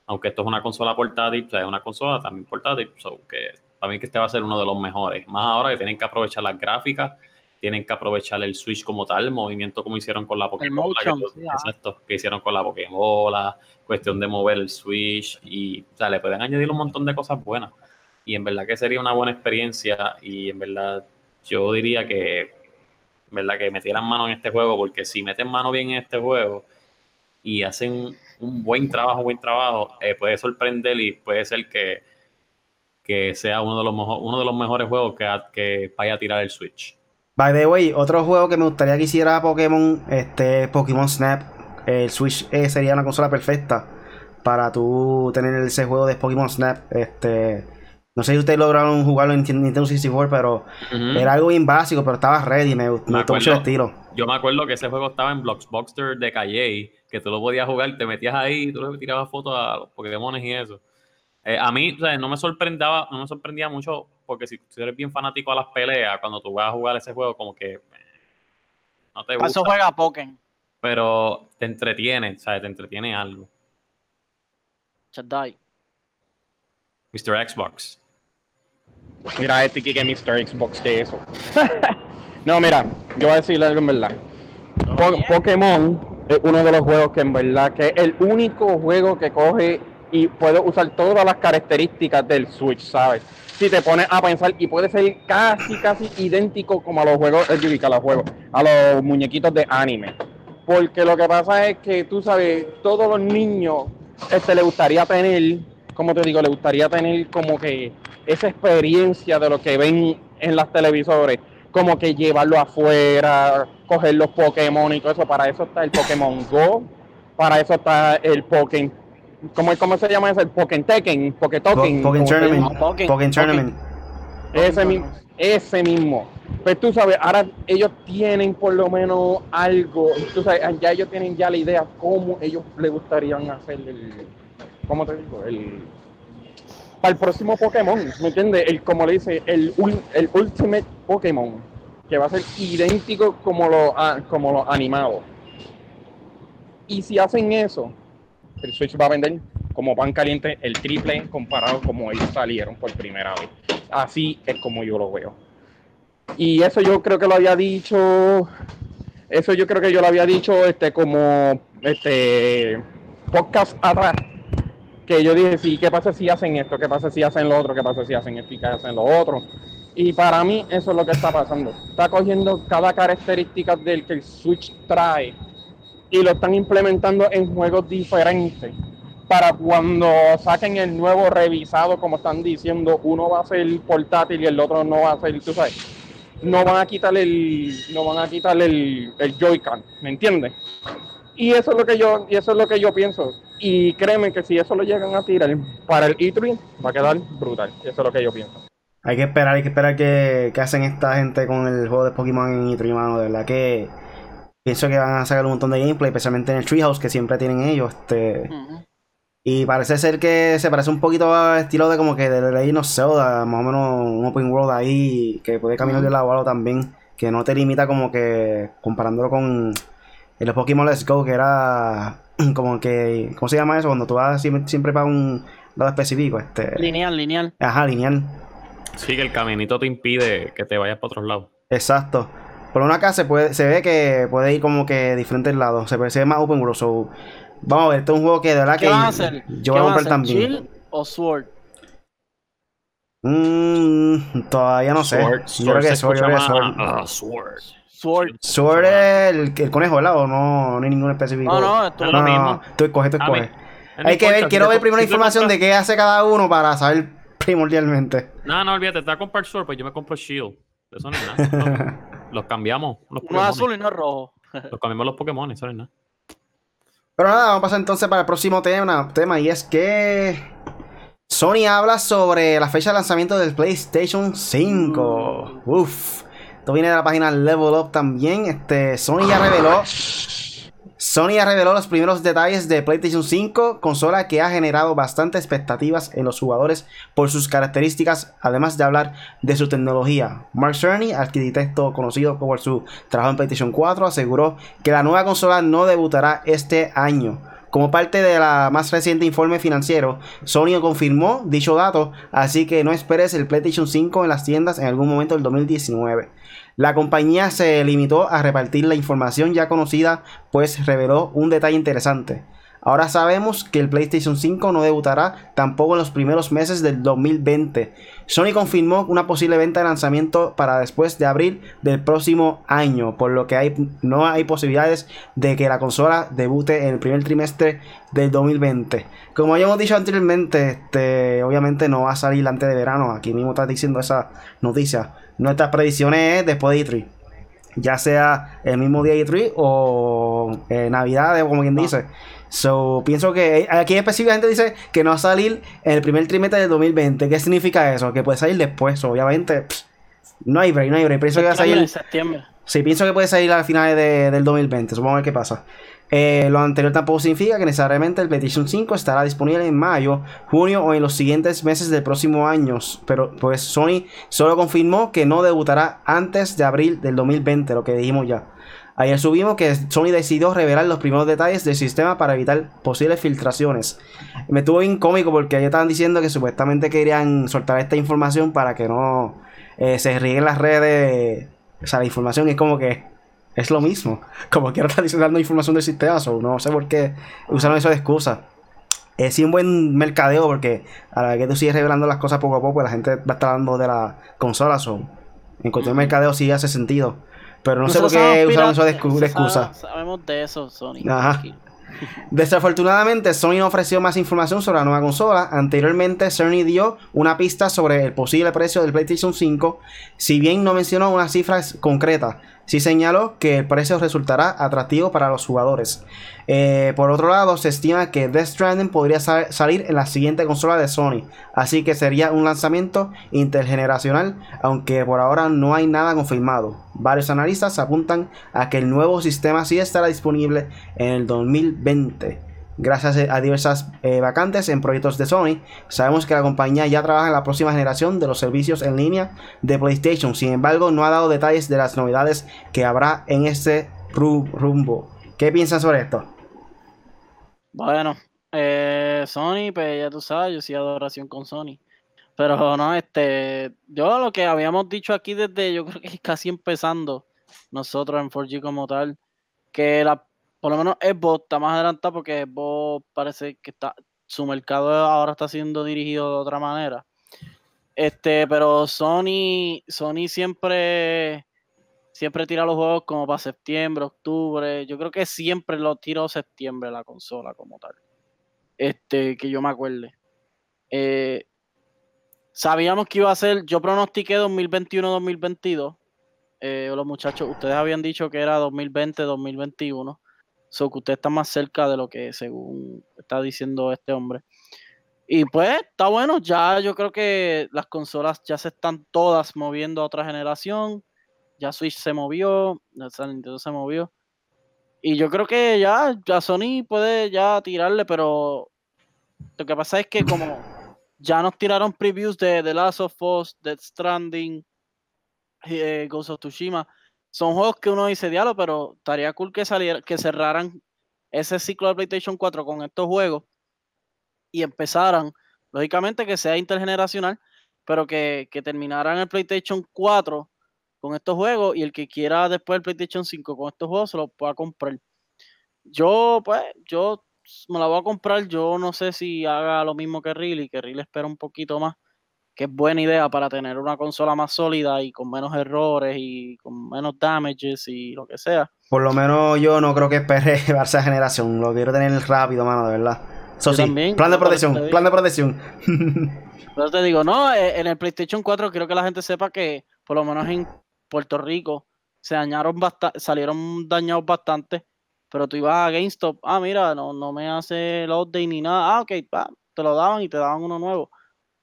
aunque esto es una consola portátil, o sea, es una consola también portátil, so que mí que este va a ser uno de los mejores, más ahora que tienen que aprovechar las gráficas tienen que aprovechar el Switch como tal, el movimiento como hicieron con la Pokémon. Exacto, que hicieron con la Pokémon, cuestión de mover el Switch y, o sea, le pueden añadir un montón de cosas buenas. Y en verdad que sería una buena experiencia y en verdad yo diría que, verdad que metieran mano en este juego porque si meten mano bien en este juego y hacen un buen trabajo, buen trabajo, eh, puede sorprender y puede ser que, que sea uno de los, uno de los mejores juegos que, que vaya a tirar el Switch. By the way, otro juego que me gustaría que hiciera Pokémon, este Pokémon Snap. El Switch eh, sería una consola perfecta para tú tener ese juego de Pokémon Snap. Este, no sé si ustedes lograron jugarlo en Nintendo 64, pero era algo bien básico, pero estaba ready. Me, me, gustó mucho el estilo. Yo me acuerdo que ese juego estaba en Blockbuster de Calle, que tú lo podías jugar, te metías ahí, tú le tirabas fotos a los Pokémon y eso. Eh, a mí, o sea, no me sorprendía, no me sorprendía mucho porque si, tú eres bien fanático a las peleas, cuando tú vas a jugar ese juego, como que no te gusta. Eso juega Pokémon. Pero te entretiene, ¿sabes? Te entretiene algo. Chadai. Mr. Xbox. Mira, este que Mr. Xbox, que eso. no, mira, yo voy a decirle algo en verdad. Pokémon es uno de los juegos que en verdad que es el único juego que coge y puede usar todas las características del Switch, ¿sabes? si te pones a pensar y puede ser casi, casi idéntico como a los juegos, a los juegos, a los muñequitos de anime. Porque lo que pasa es que tú sabes, todos los niños este, le gustaría tener, como te digo, le gustaría tener como que esa experiencia de lo que ven en las televisores, como que llevarlo afuera, coger los Pokémon y todo eso. Para eso está el Pokémon Go, para eso está el Pokémon ¿Cómo, ¿Cómo se llama ese? El Pokémon Tekken, Pokétoken. Pokémon Tournament. Pokémon Tournament. Ese mismo, ese mismo. Pues tú sabes, ahora ellos tienen por lo menos algo, tú sabes, ya ellos tienen ya la idea cómo ellos les gustarían hacer el, ¿cómo te digo? El, para el próximo Pokémon, ¿me entiendes? El, como le dice, el, el Ultimate Pokémon, que va a ser idéntico como como lo animado. Y si hacen eso, el Switch va a vender como pan caliente el triple comparado como ellos salieron por primera vez. Así es como yo lo veo. Y eso yo creo que lo había dicho, eso yo creo que yo lo había dicho este como este podcast atrás. Que yo dije, sí, ¿qué pasa si hacen esto? ¿Qué pasa si hacen lo otro? ¿Qué pasa si hacen esto y qué hacen lo otro? Y para mí eso es lo que está pasando. Está cogiendo cada característica del que el Switch trae y lo están implementando en juegos diferentes para cuando saquen el nuevo revisado, como están diciendo, uno va a ser portátil y el otro no va a ser, tú sabes, no van a quitarle el, no van a quitarle el, el Joy-Con, ¿me entiendes? Y eso es lo que yo, y eso es lo que yo pienso. Y créeme que si eso lo llegan a tirar para el E3, va a quedar brutal. Eso es lo que yo pienso. Hay que esperar, hay que esperar que, que hacen esta gente con el juego de Pokémon en E3, mano. De verdad que Pienso que van a sacar un montón de gameplay, especialmente en el Treehouse que siempre tienen ellos. Este, Y parece ser que se parece un poquito al estilo de como que de Legend of Zelda, más o menos un open world ahí, que puede caminar de lado a lado también, que no te limita como que comparándolo con el Pokémon Let's Go, que era como que, ¿cómo se llama eso? Cuando tú vas siempre, para un lado específico. Este... Lineal, lineal. Ajá, lineal. Sí, que el caminito te impide que te vayas para otros lados. Exacto. Por una acá se, puede, se ve que puede ir como que diferentes lados. Se, ve más open world. So, vamos a ver, este es un juego que de verdad ¿Qué que van a hacer? yo voy a comprar también. ¿Chill o Sword? Mmm, todavía no sé. Sword, yo creo que Sword, yo creo que Sword. Uh, sword. Sword. Sword es el, el conejo, ¿verdad? ¿O no, no hay ningún específico? No, no, esto es lo mismo. Tú escoges, tú escoges. Hay que ver, quiero ver primero la información de qué hace cada uno para saber primordialmente. No, no, olvídate, te vas a comprar Sword, pues yo me compro Shield. Eso no es nada. los cambiamos. Los Uno azul y no rojo. los cambiamos los Pokémon, eso no es nada. Pero nada, vamos a pasar entonces para el próximo tema, tema y es que Sony habla sobre la fecha de lanzamiento del PlayStation 5. Mm. Uf. Esto viene de la página Level Up también. Este, Sony ya reveló Sony ya reveló los primeros detalles de PlayStation 5, consola que ha generado bastantes expectativas en los jugadores por sus características, además de hablar de su tecnología. Mark Cerny, arquitecto conocido por su trabajo en PlayStation 4, aseguró que la nueva consola no debutará este año Como parte de la más reciente informe financiero, Sony confirmó dicho dato, así que no esperes el PlayStation 5 en las tiendas en algún momento del 2019. La compañía se limitó a repartir la información ya conocida, pues reveló un detalle interesante. Ahora sabemos que el PlayStation 5 no debutará tampoco en los primeros meses del 2020. Sony confirmó una posible venta de lanzamiento para después de abril del próximo año, por lo que no hay posibilidades de que la consola debute en el primer trimestre del 2020. Como ya hemos dicho anteriormente, este, obviamente no va a salir antes de verano. Aquí mismo está diciendo esa noticia. Nuestras predicciones es después de E3 ya sea el mismo día de E3 o eh, Navidad, como quien dice. So, pienso que aquí específicamente dice que no va a salir en el primer trimestre del 2020. ¿Qué significa eso? Que puede salir después, obviamente. no hay break, no hay break. Pienso que va a salir. En septiembre. Sí, pienso que puede salir a finales de, del 2020. Supongo a ver qué pasa. Eh, lo anterior tampoco significa que necesariamente el PlayStation 5 estará disponible en mayo, junio o en los siguientes meses del próximo año. Pero pues Sony solo confirmó que no debutará antes de abril del 2020, lo que dijimos ya. Ayer subimos que Sony decidió revelar los primeros detalles del sistema para evitar posibles filtraciones. Me estuvo bien porque ayer estaban diciendo que supuestamente querían soltar esta información para que no eh, se rieguen las redes. O sea, la información es como que es lo mismo. Como ahora están dando información del sistema, no sé por qué usaron eso de excusa. Es sí un buen mercadeo porque a la vez que tú sigues revelando las cosas poco a poco, la gente va a estar hablando de la consola. So. En cuestión de mercadeo sí hace sentido. Pero no sé por qué usaron eso de, excusa. Sabemos de eso, Sony. Ajá. Desafortunadamente, Sony no ofreció más información sobre la nueva consola. Anteriormente, Sony dio una pista sobre el posible precio del PlayStation 5, si bien no mencionó una cifra concreta sí señaló que el precio resultará atractivo para los jugadores. Eh, por otro lado, se estima que Death Stranding podría salir en la siguiente consola de Sony, así que sería un lanzamiento intergeneracional, aunque por ahora no hay nada confirmado. Varios analistas apuntan a que el nuevo sistema sí estará disponible en el 2020 gracias a diversas eh, vacantes en proyectos de Sony. Sabemos que la compañía ya trabaja en la próxima generación de los servicios en línea de PlayStation. Sin embargo, no ha dado detalles de las novedades que habrá en este rumbo. ¿Qué piensan sobre esto? Bueno, eh, Sony, pues ya tú sabes, yo sí adoración con Sony. Pero no, este, yo lo que habíamos dicho aquí desde, yo creo que casi empezando nosotros en 4G como tal, que la por lo menos Xbox está más adelantado porque Xbox parece que está su mercado ahora está siendo dirigido de otra manera. Este, pero Sony, Sony siempre, siempre tira los juegos como para septiembre, octubre. Yo creo que siempre lo tiró septiembre la consola como tal. Este, que yo me acuerde. Eh, sabíamos que iba a ser, yo pronostiqué 2021-2022. Eh, los muchachos, ustedes habían dicho que era 2020-2021. So que usted está más cerca de lo que según está diciendo este hombre. Y pues está bueno, ya yo creo que las consolas ya se están todas moviendo a otra generación. Ya Switch se movió, Nintendo se movió. Y yo creo que ya, ya Sony puede ya tirarle, pero lo que pasa es que como ya nos tiraron previews de The Last of Us, Dead Stranding, eh, Ghost of Tsushima, son juegos que uno dice, diálogo, pero estaría cool que saliera, que cerraran ese ciclo de PlayStation 4 con estos juegos y empezaran, lógicamente que sea intergeneracional, pero que, que terminaran el PlayStation 4 con estos juegos y el que quiera después el PlayStation 5 con estos juegos se lo pueda comprar. Yo, pues, yo me la voy a comprar. Yo no sé si haga lo mismo que Riley, que Riley espera un poquito más que es buena idea para tener una consola más sólida y con menos errores y con menos damages y lo que sea. Por lo menos yo no creo que espere llevarse a generación. Lo quiero tener rápido, mano, de verdad. Eso sí, plan de protección, plan de protección. Pero te digo, no, eh, en el PlayStation 4 quiero que la gente sepa que por lo menos en Puerto Rico se dañaron bastante, salieron dañados bastante, pero tú ibas a GameStop, ah, mira, no, no me hace el update ni nada, ah, ok, te lo daban y te daban uno nuevo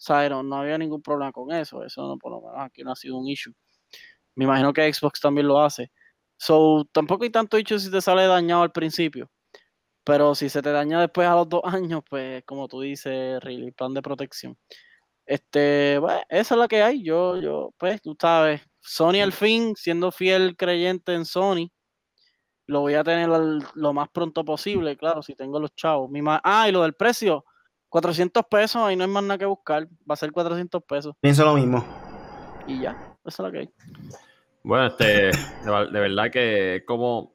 sea, no, había ningún problema con eso. Eso no, por lo menos aquí no ha sido un issue. Me imagino que Xbox también lo hace. So, tampoco hay tanto issue si te sale dañado al principio. Pero si se te daña después a los dos años, pues como tú dices, really, plan de protección. Este, bueno, esa es la que hay. Yo, yo, pues, tú sabes, Sony al fin, siendo fiel creyente en Sony, Lo voy a tener lo más pronto posible, claro, si tengo los chavos. Mi ah, y lo del precio, 400 pesos, ahí no hay más nada que buscar, va a ser 400 pesos. Pienso lo mismo. Y ya, eso es lo que hay. Bueno, este, de, verdad que como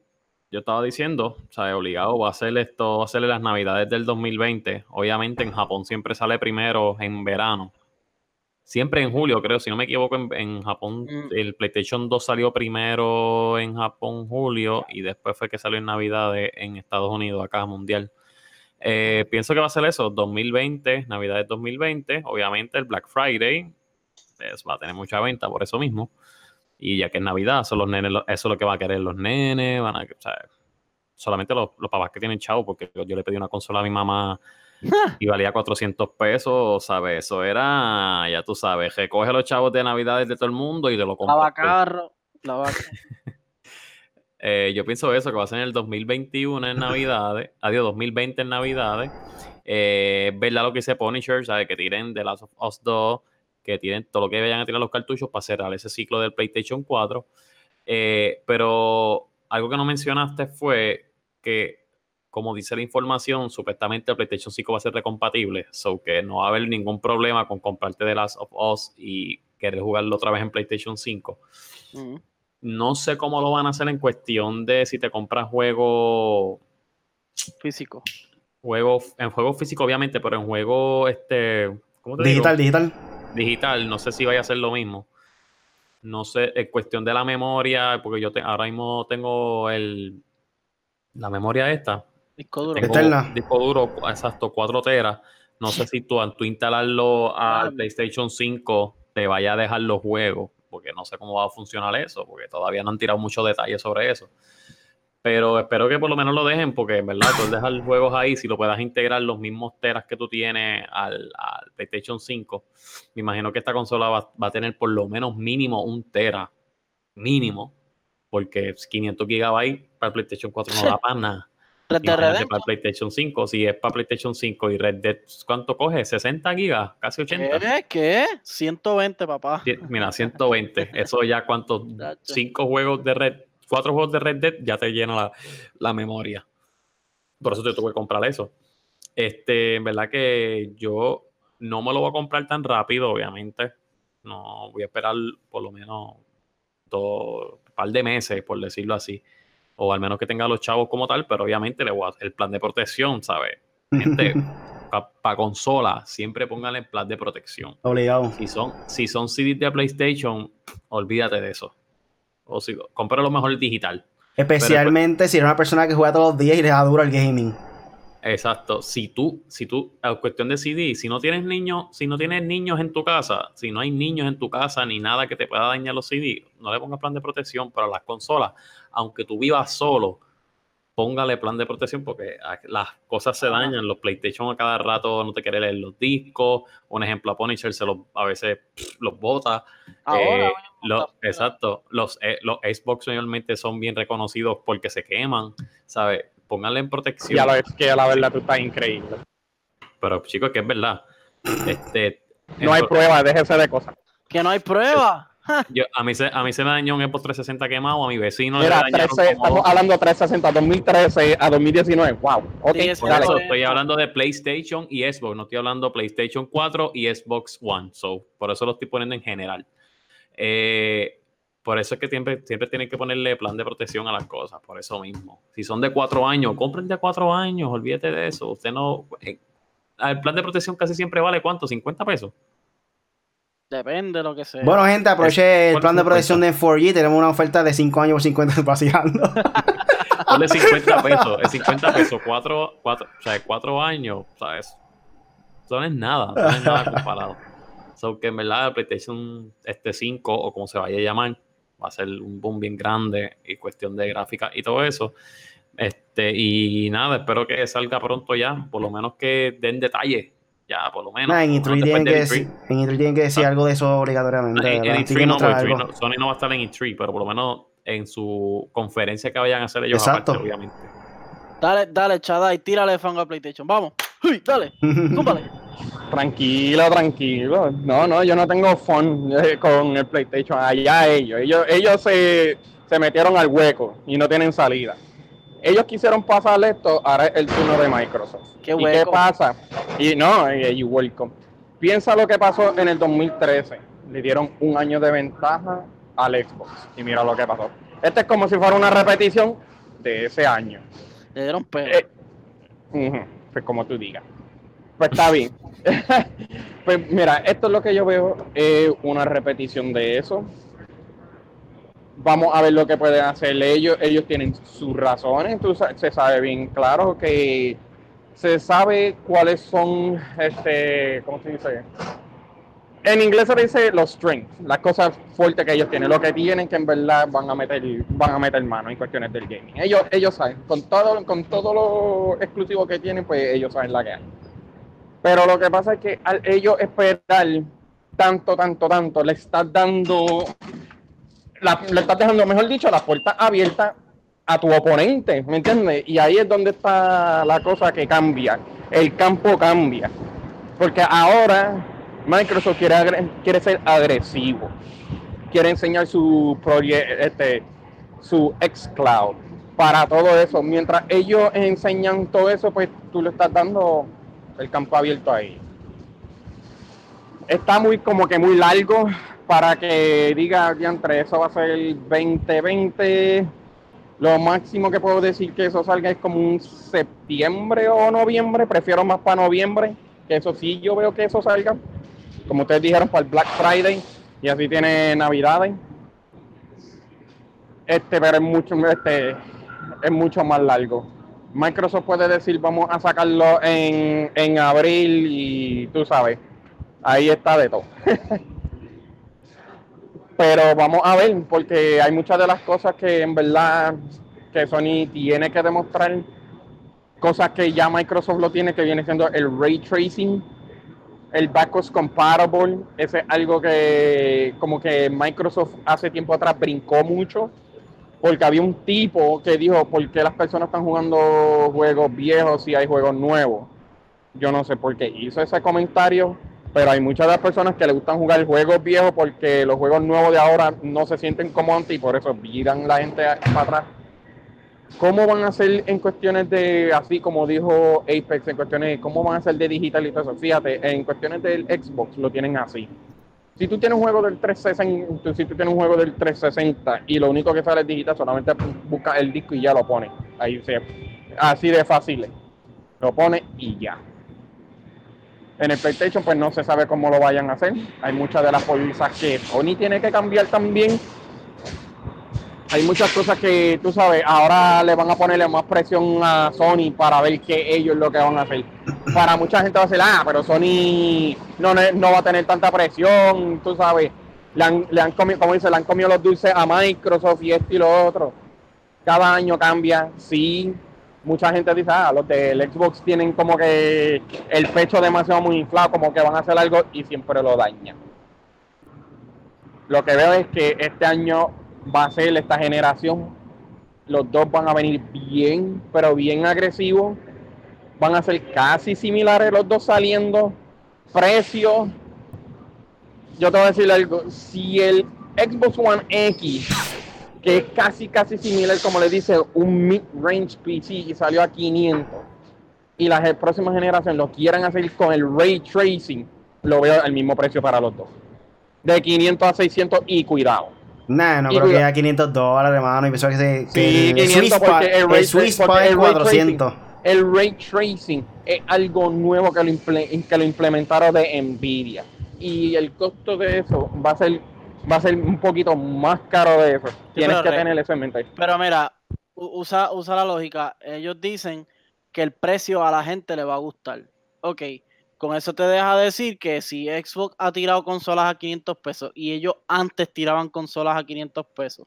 yo estaba diciendo, o sea, obligado va a hacer esto, va a hacerle las navidades del 2020. Obviamente en Japón siempre sale primero en verano. Siempre en julio, creo, si no me equivoco, en, Japón mm. el PlayStation 2 salió primero en Japón julio y después fue que salió en Navidad en Estados Unidos, acá mundial. Eh, pienso que va a ser eso, 2020, Navidades 2020, obviamente el Black Friday pues, va a tener mucha venta por eso mismo. Y ya que es Navidad, son los nenes, eso es lo que va a querer los nenes, van a, o sea, solamente los, los, papás que tienen chavo, porque yo, le pedí una consola a mi mamá y valía 400 pesos, ¿sabes? Eso era, ya tú sabes, recoge los chavos de Navidades de todo el mundo y de lo compra. Lava carro, lava eh, yo pienso eso, que va a ser en el 2021 en Navidades, adiós, 2020 en Navidades. Eh, ¿Verdad lo que dice Punisher? ¿Sabes? Que tiren The Last of Us 2 que tienen todo lo que vayan a tirar los cartuchos para cerrar ese ciclo del PlayStation 4. Eh, pero algo que no mencionaste fue que, como dice la información, supuestamente el PlayStation 5 va a ser recompatible, so que no va a haber ningún problema con comprarte The Last of Us y querer jugarlo otra vez en PlayStation 5. No sé cómo lo van a hacer en cuestión de si te compras juego físico. Juego, en juego físico, obviamente, pero en juego este. ¿cómo te digital, digital digital, no sé si vaya a ser lo mismo. No sé, es cuestión de la memoria, porque yo ahora mismo tengo el la memoria esta. Disco duro. disco duro, exacto, 4 teras. No sé si tú al tú instalarlo al PlayStation 5 te vaya a dejar los juegos, porque no sé cómo va a funcionar eso, porque todavía no han tirado muchos detalles sobre eso. Pero espero que por lo menos lo dejen, porque en verdad, tú dejar juegos ahí, si lo puedas integrar los mismos teras que tú tienes al, PlayStation 5, me imagino que esta consola va, a tener por lo menos mínimo un tera, mínimo, porque 500 gigabytes para el PlayStation 4 no da para nada. Red Dead para PlayStation 5, si es para PlayStation 5 y Red Dead, ¿cuánto coge? ¿60 gigas? ¿Casi 80? ¿Qué? ¿Qué? 120, papá. Mira, 120. Eso ya cuántos, cinco juegos de Red cuatro juegos de Red Dead ya te llena la, memoria. Por eso te tuve que comprar eso. Este, en verdad que yo no me lo voy a comprar tan rápido, obviamente. No voy a esperar por lo menos un par de meses, por decirlo así. O al menos que tenga los chavos como tal, pero obviamente le voy a, el plan de protección, ¿sabes? Gente, para consola, siempre póngale el plan de protección. Obligado. Si son, si son CDs de PlayStation, olvídate de eso o si compra lo mejor digital. Especialmente si eres una persona que juega todos los días y le da duro al gaming. Exacto. Si tú, si tú, a cuestión de CD, si no tienes niños, si no tienes niños en tu casa, si no hay niños en tu casa ni nada que te pueda dañar los CD, no le pongas plan de protección para las consolas, aunque tú vivas solo póngale plan de protección porque las cosas se dañan. Los PlayStation a cada rato no te quiere leer los discos. Un ejemplo, a Punisher se los, a veces los bota. Eh, exacto. Los, eh, los Xbox mayormente son bien reconocidos porque se queman. ¿Sabes? Póngale en protección. Ya lo es que la verdad tú estás increíble. Pero chicos, que es verdad. Este, no hay prueba, déjese de cosas. Que no hay prueba. Yo, a, mí se, a mí se me dañó un Xbox 360 quemado, a mi vecino Mira, le 13, estamos hablando de 360, 2013 a 2019. Wow. Okay, estoy hablando de PlayStation y Xbox, no estoy hablando de PlayStation 4 y Xbox One. So, por eso lo estoy poniendo en general. Eh, por eso es que siempre, siempre tienen que ponerle plan de protección a las cosas, por eso mismo. Si son de cuatro años, compren de cuatro años, olvídate de eso. Usted no. Eh, el plan de protección casi siempre vale cuánto, 50 pesos. Depende de lo que sea. Bueno, gente, aproveche el plan de protección de 4G. Tenemos una oferta de 5 años por 50 paseando. Ponle 50 pesos. Es 50 pesos. 4, 4, o sea, 4 años. ¿Sabes? Eso no es nada. no es nada comparado. So que en verdad el PlayStation este 5 o como se vaya a llamar va a ser un boom bien grande y cuestión de gráfica y todo eso. Este, y nada, espero que salga pronto ya, por lo menos que den detalles ya, por lo menos. en E3 tienen, que decir, en que decir algo de eso obligatoriamente. En, E3 no, no, Sony no va a estar en E3, pero por lo menos en su conferencia que vayan a hacer ellos Exacto. aparte, obviamente. Dale, dale, Chadai, tírale fango a PlayStation. Vamos. Uy, dale, cúmpale. Tranquilo, tranquilo. No, no, yo no tengo fun eh, con el PlayStation. Allá ellos. Ellos, ellos se, se metieron al hueco y no tienen salida. ellos quisieron pasarle esto, ahora es el turno de Microsoft. ¿Y qué pasa? Y no, y welcome. Piensa lo que pasó en el 2013. Le dieron un año de ventaja al Xbox. Y mira lo que pasó. Este es como si fuera una repetición de ese año. Le dieron pedo. Eh, pues como tú digas. Pues está bien. pues mira, esto es lo que yo veo, es una repetición de eso. Vamos a ver lo que pueden hacer ellos. Ellos tienen sus razones. Tú, se sabe bien claro que se sabe cuáles son, este, ¿cómo se dice? En inglés se dice los strengths, las cosas fuertes que ellos tienen, lo que tienen que en verdad van a meter, van a meter mano en cuestiones del gaming. Ellos, ellos saben, con todo, con todo lo exclusivo que tienen, pues ellos saben la que hay. Pero lo que pasa es que al ellos esperar tanto, tanto, tanto, le estás dando, le estás dejando, mejor dicho, la puerta abierta a tu oponente, ¿me entiendes? Y ahí es donde está la cosa que cambia, el campo cambia. Porque ahora Microsoft quiere, quiere ser agresivo, quiere enseñar su proyecto, este, su xCloud para todo eso. Mientras ellos enseñan todo eso, pues tú le estás dando el campo abierto ahí. Está muy como que muy largo para que diga, entre eso va a ser el 2020. Lo máximo que puedo decir que eso salga es como un septiembre o noviembre. Prefiero más para noviembre. Que eso sí, yo veo que eso salga. Como ustedes dijeron, para el Black Friday. Y así tiene Navidades. Este, pero es mucho, este, es mucho más largo. Microsoft puede decir vamos a sacarlo en, en abril y tú sabes, ahí está de todo. Pero vamos a ver, porque hay muchas de las cosas que en verdad que Sony tiene que demostrar, cosas que ya Microsoft lo tiene, que viene siendo el ray tracing, el backwards compatible, ese es algo que como que Microsoft hace tiempo atrás brincó mucho porque había un tipo que dijo, ¿por qué las personas están jugando juegos viejos si hay juegos nuevos? Yo no sé por qué hizo ese comentario, pero hay muchas de las personas que le gustan jugar juegos viejos porque los juegos nuevos de ahora no se sienten como antes y por eso viran la gente para atrás. ¿Cómo van a ser en cuestiones de, así como dijo Apex, en cuestiones cómo van a ser de digital y todo eso? Fíjate, en cuestiones del Xbox lo tienen así si tú tienes un juego del 360, si tú tienes un juego del 360 y lo único que sale es digital, solamente busca el disco y ya lo pone. Ahí se, así de fácil. Lo pone y ya. En el PlayStation pues no se sabe cómo lo vayan a hacer. Hay muchas de las pólizas que Sony tiene que cambiar también hay muchas cosas que tú sabes, ahora le van a ponerle más presión a Sony para ver qué ellos lo que van a hacer. Para mucha gente va a decir, ah, pero Sony no, no va a tener tanta presión, tú sabes. Le han, le han comido, como dice, le han comido los dulces a Microsoft y esto y lo otro. Cada año cambia, sí. Mucha gente dice, ah, los del Xbox tienen como que el pecho demasiado muy inflado, como que van a hacer algo y siempre lo dañan. Lo que veo es que este año va a ser esta generación. Los dos van a venir bien, pero bien agresivos. Van a ser casi similares los dos saliendo. Precio. Yo te voy a decir algo. Si el Xbox One X, que es casi, casi similar, como le dice, un mid-range PC y salió a 500, y las próximas generaciones lo quieran hacer con el ray tracing, lo veo al mismo precio para los dos. De 500 a 600 y cuidado Nah, no creo que a 500 dólares, hermano. Y pensó que se. sí, 500 porque el, ray, el 400. el ray tracing es algo nuevo que lo, que lo implementaron de Nvidia. Y el costo de eso va a ser va a ser un poquito más caro de eso. Tienes que tener eso en mente. Pero mira, usa, usa la lógica. Ellos dicen que el precio a la gente le va a gustar. Ok, con eso te deja decir que si Xbox ha tirado consolas a 500 pesos y ellos antes tiraban consolas a 500 pesos,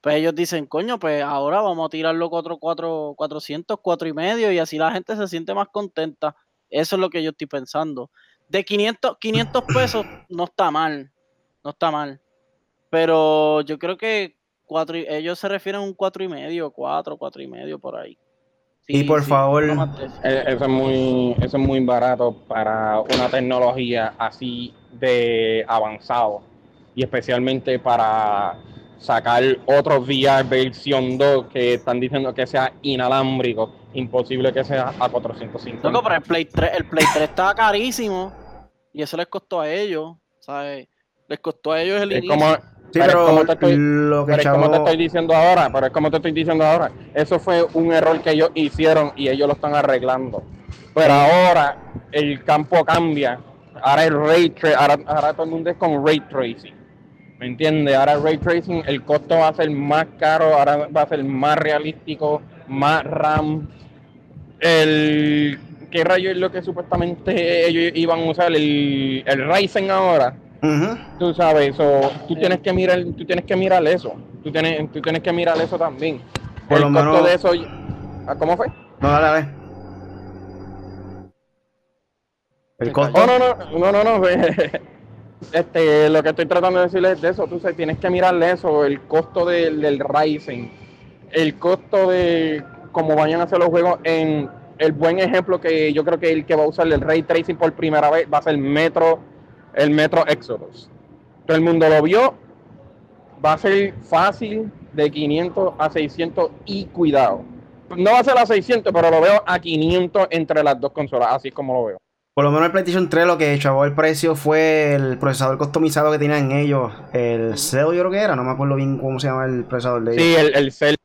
pues ellos dicen, coño, pues ahora vamos a tirarlo 4, 4, 400, 4 y medio y así la gente se siente más contenta. Eso es lo que yo estoy pensando. De 500, 500 pesos no está mal, no está mal. Pero yo creo que cuatro, ellos se refieren a un 4 y medio, 4, 4 y medio por ahí y por favor. Eso es, muy, eso es muy barato para una tecnología así de avanzado. Y especialmente para sacar otro VR versión 2 que están diciendo que sea inalámbrico. Imposible que sea a 450. No, pero el Play 3, el Play 3 estaba carísimo y eso les costó a ellos, ¿sabes? Les costó a ellos el inicio. Como, Sí, pero, como te estoy, lo que pero es como te estoy diciendo ahora, pero es como te estoy diciendo ahora. Eso fue un error que ellos hicieron y ellos lo están arreglando. Pero ahora el campo cambia. Ahora el ray tra- ahora, ahora todo el mundo es con ray tracing. ¿Me entiendes? Ahora el ray tracing, el costo va a ser más caro, ahora va a ser más realístico, más RAM. El ¿qué rayo es lo que supuestamente ellos iban a usar? El, el Ryzen ahora. Ujú. Tú sabes, eso, tú tienes que mirar, tú tienes que mirar eso. Tú tienes, tú tienes que mirar eso también. Por el lo costo menos- de eso. ¿Ah, ¿Cómo fue? No, dale, dale. El costo. Oh, no, no, no, no, no. Este, lo que estoy tratando de decirles es de eso. Tú sabes, tienes que mirarle eso, el costo del, del Ryzen, el costo de cómo vayan a hacer los juegos. En el buen ejemplo que yo creo que el que va a usar el ray tracing por primera vez va a ser Metro, el Metro Exodus. Todo el mundo lo vio. Va a ser fácil de 500 a 600 y cuidado. No va a ser a 600, pero lo veo a 500 entre las dos consolas, así es como lo veo. Por lo menos el PlayStation 3 lo que chavó el precio fue el procesador customizado que tenían ellos. El Cell yo creo que era, no me acuerdo bien cómo se llama el procesador de ellos. Sí, el, el cel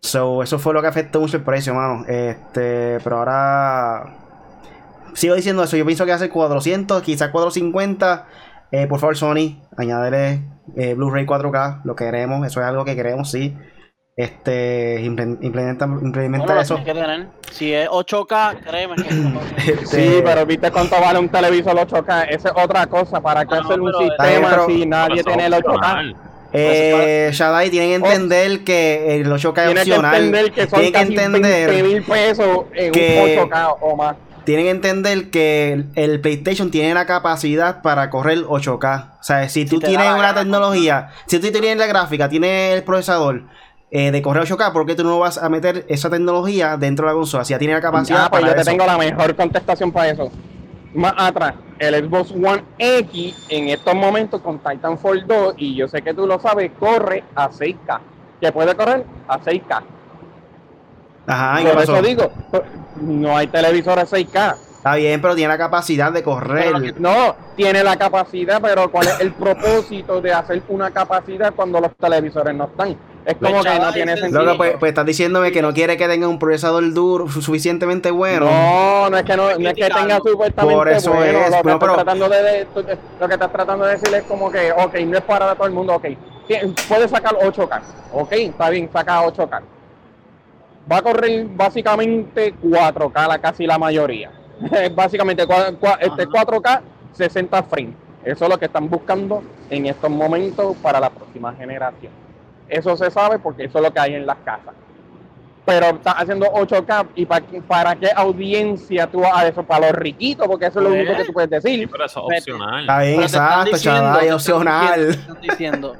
So, eso fue lo que afectó mucho el precio, mano. Este, pero ahora sigo diciendo eso. Yo pienso que hace 400, quizás 450. Eh, por favor, Sony, añádele eh, Blu-ray 4K. Lo queremos, eso es algo que queremos, sí. Este, imple- implementa, implementa eso. que. Si es 8K, créeme que. Este, Sí, pero viste cuánto vale un televisor 8K. Esa es otra cosa. ¿Para qué No, hacer un sistema Pero- si nadie tiene el es 8K? opcional. Eh, Shadai, tienen que entender que el 8K es Oh. Tiene que opcional. entender que son Tienen que casi 20 entender, mil pesos en que- un 8K o más. Tienen que entender que el, PlayStation tiene la capacidad para correr 8K. O sea, si tú tienes una gana. tecnología, si tú tienes la gráfica, tienes el procesador eh, de correr 8K, ¿por qué tú no vas a meter esa tecnología dentro de la consola? Si ya tiene la capacidad Ah, pues para yo te eso. tengo la mejor contestación para eso. Más atrás, el Xbox One X en estos momentos con Titanfall 2, y yo sé que tú lo sabes, corre a 6K. Que puede correr a 6K. Ajá, ¿y qué Por pasó? eso digo, no hay televisores 6K. Está bien, pero tiene la capacidad de correr. Que- no, tiene la capacidad, pero ¿cuál es el propósito de hacer una capacidad cuando los televisores no están? Es como Pues, que no tiene sentido. Loco, pues, pues estás diciéndome que no quiere que tenga un procesador duro su- suficientemente bueno. No, no es que no, no es que tenga supuestamente Por eso bueno. es, lo, que no, estás pero- tratando de, lo que estás tratando de decir es como que, ok, no es para todo el mundo, ok. Puede sacar 8K, ok, está bien, saca 8K. Va a correr básicamente 4K, la, casi la mayoría. básicamente este Ajá. 4K, 60 frames. Eso es lo que están buscando en estos momentos para la próxima generación. Eso se sabe porque eso es lo que hay en las casas. Pero estás haciendo 8K y pa- para qué audiencia tú a eso, para los riquitos, porque eso es lo ¿Eh? único que tú puedes Sí, decir. pero eso es opcional. Está bien, están exacto, diciendo- chaval, es están opcional. están diciendo,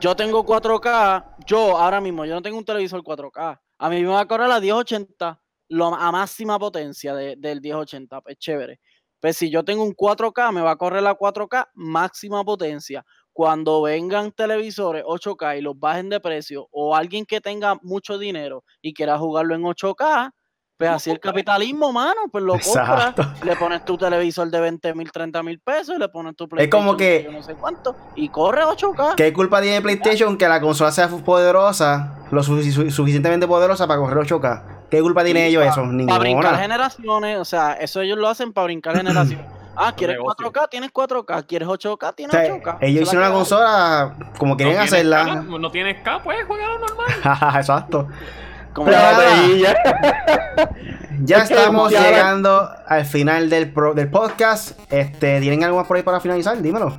yo tengo 4K, yo ahora mismo, yo no tengo un televisor 4K. A mí me va a correr a 1080, lo, a máxima potencia de- del 1080, pues chévere. Pues si yo tengo un 4K, me va a correr a 4K, máxima potencia. Cuando vengan televisores 8K y los bajen de precio, o alguien que tenga mucho dinero y quiera jugarlo en 8K, pues así el capitalismo, mano, pues lo compras, Exacto. le pones tu televisor de 20 mil, 30 mil pesos y le pones tu Es como PlayStation que- yo no sé cuánto y corre 8K. ¿Qué culpa tiene PlayStation que la consola sea poderosa, lo sufici- su- suficientemente poderosa para correr 8K? ¿Qué culpa tiene Sí, ellos pa- eso? Para brincar Ninguna. generaciones, o sea, eso ellos lo hacen para brincar generaciones. Ah, ¿quieres negocio. 4K? Tienes 4K. ¿Quieres 8K? O Tienes sea, 8K. ellos hicieron la una consola como quieren no hacerla. K, no tienes K, pues juégalo normal. Exacto. Como ya. Estamos ya- llegando al final del, pro- del podcast. Este, ¿Tienen algo más por ahí para finalizar? Dímelo.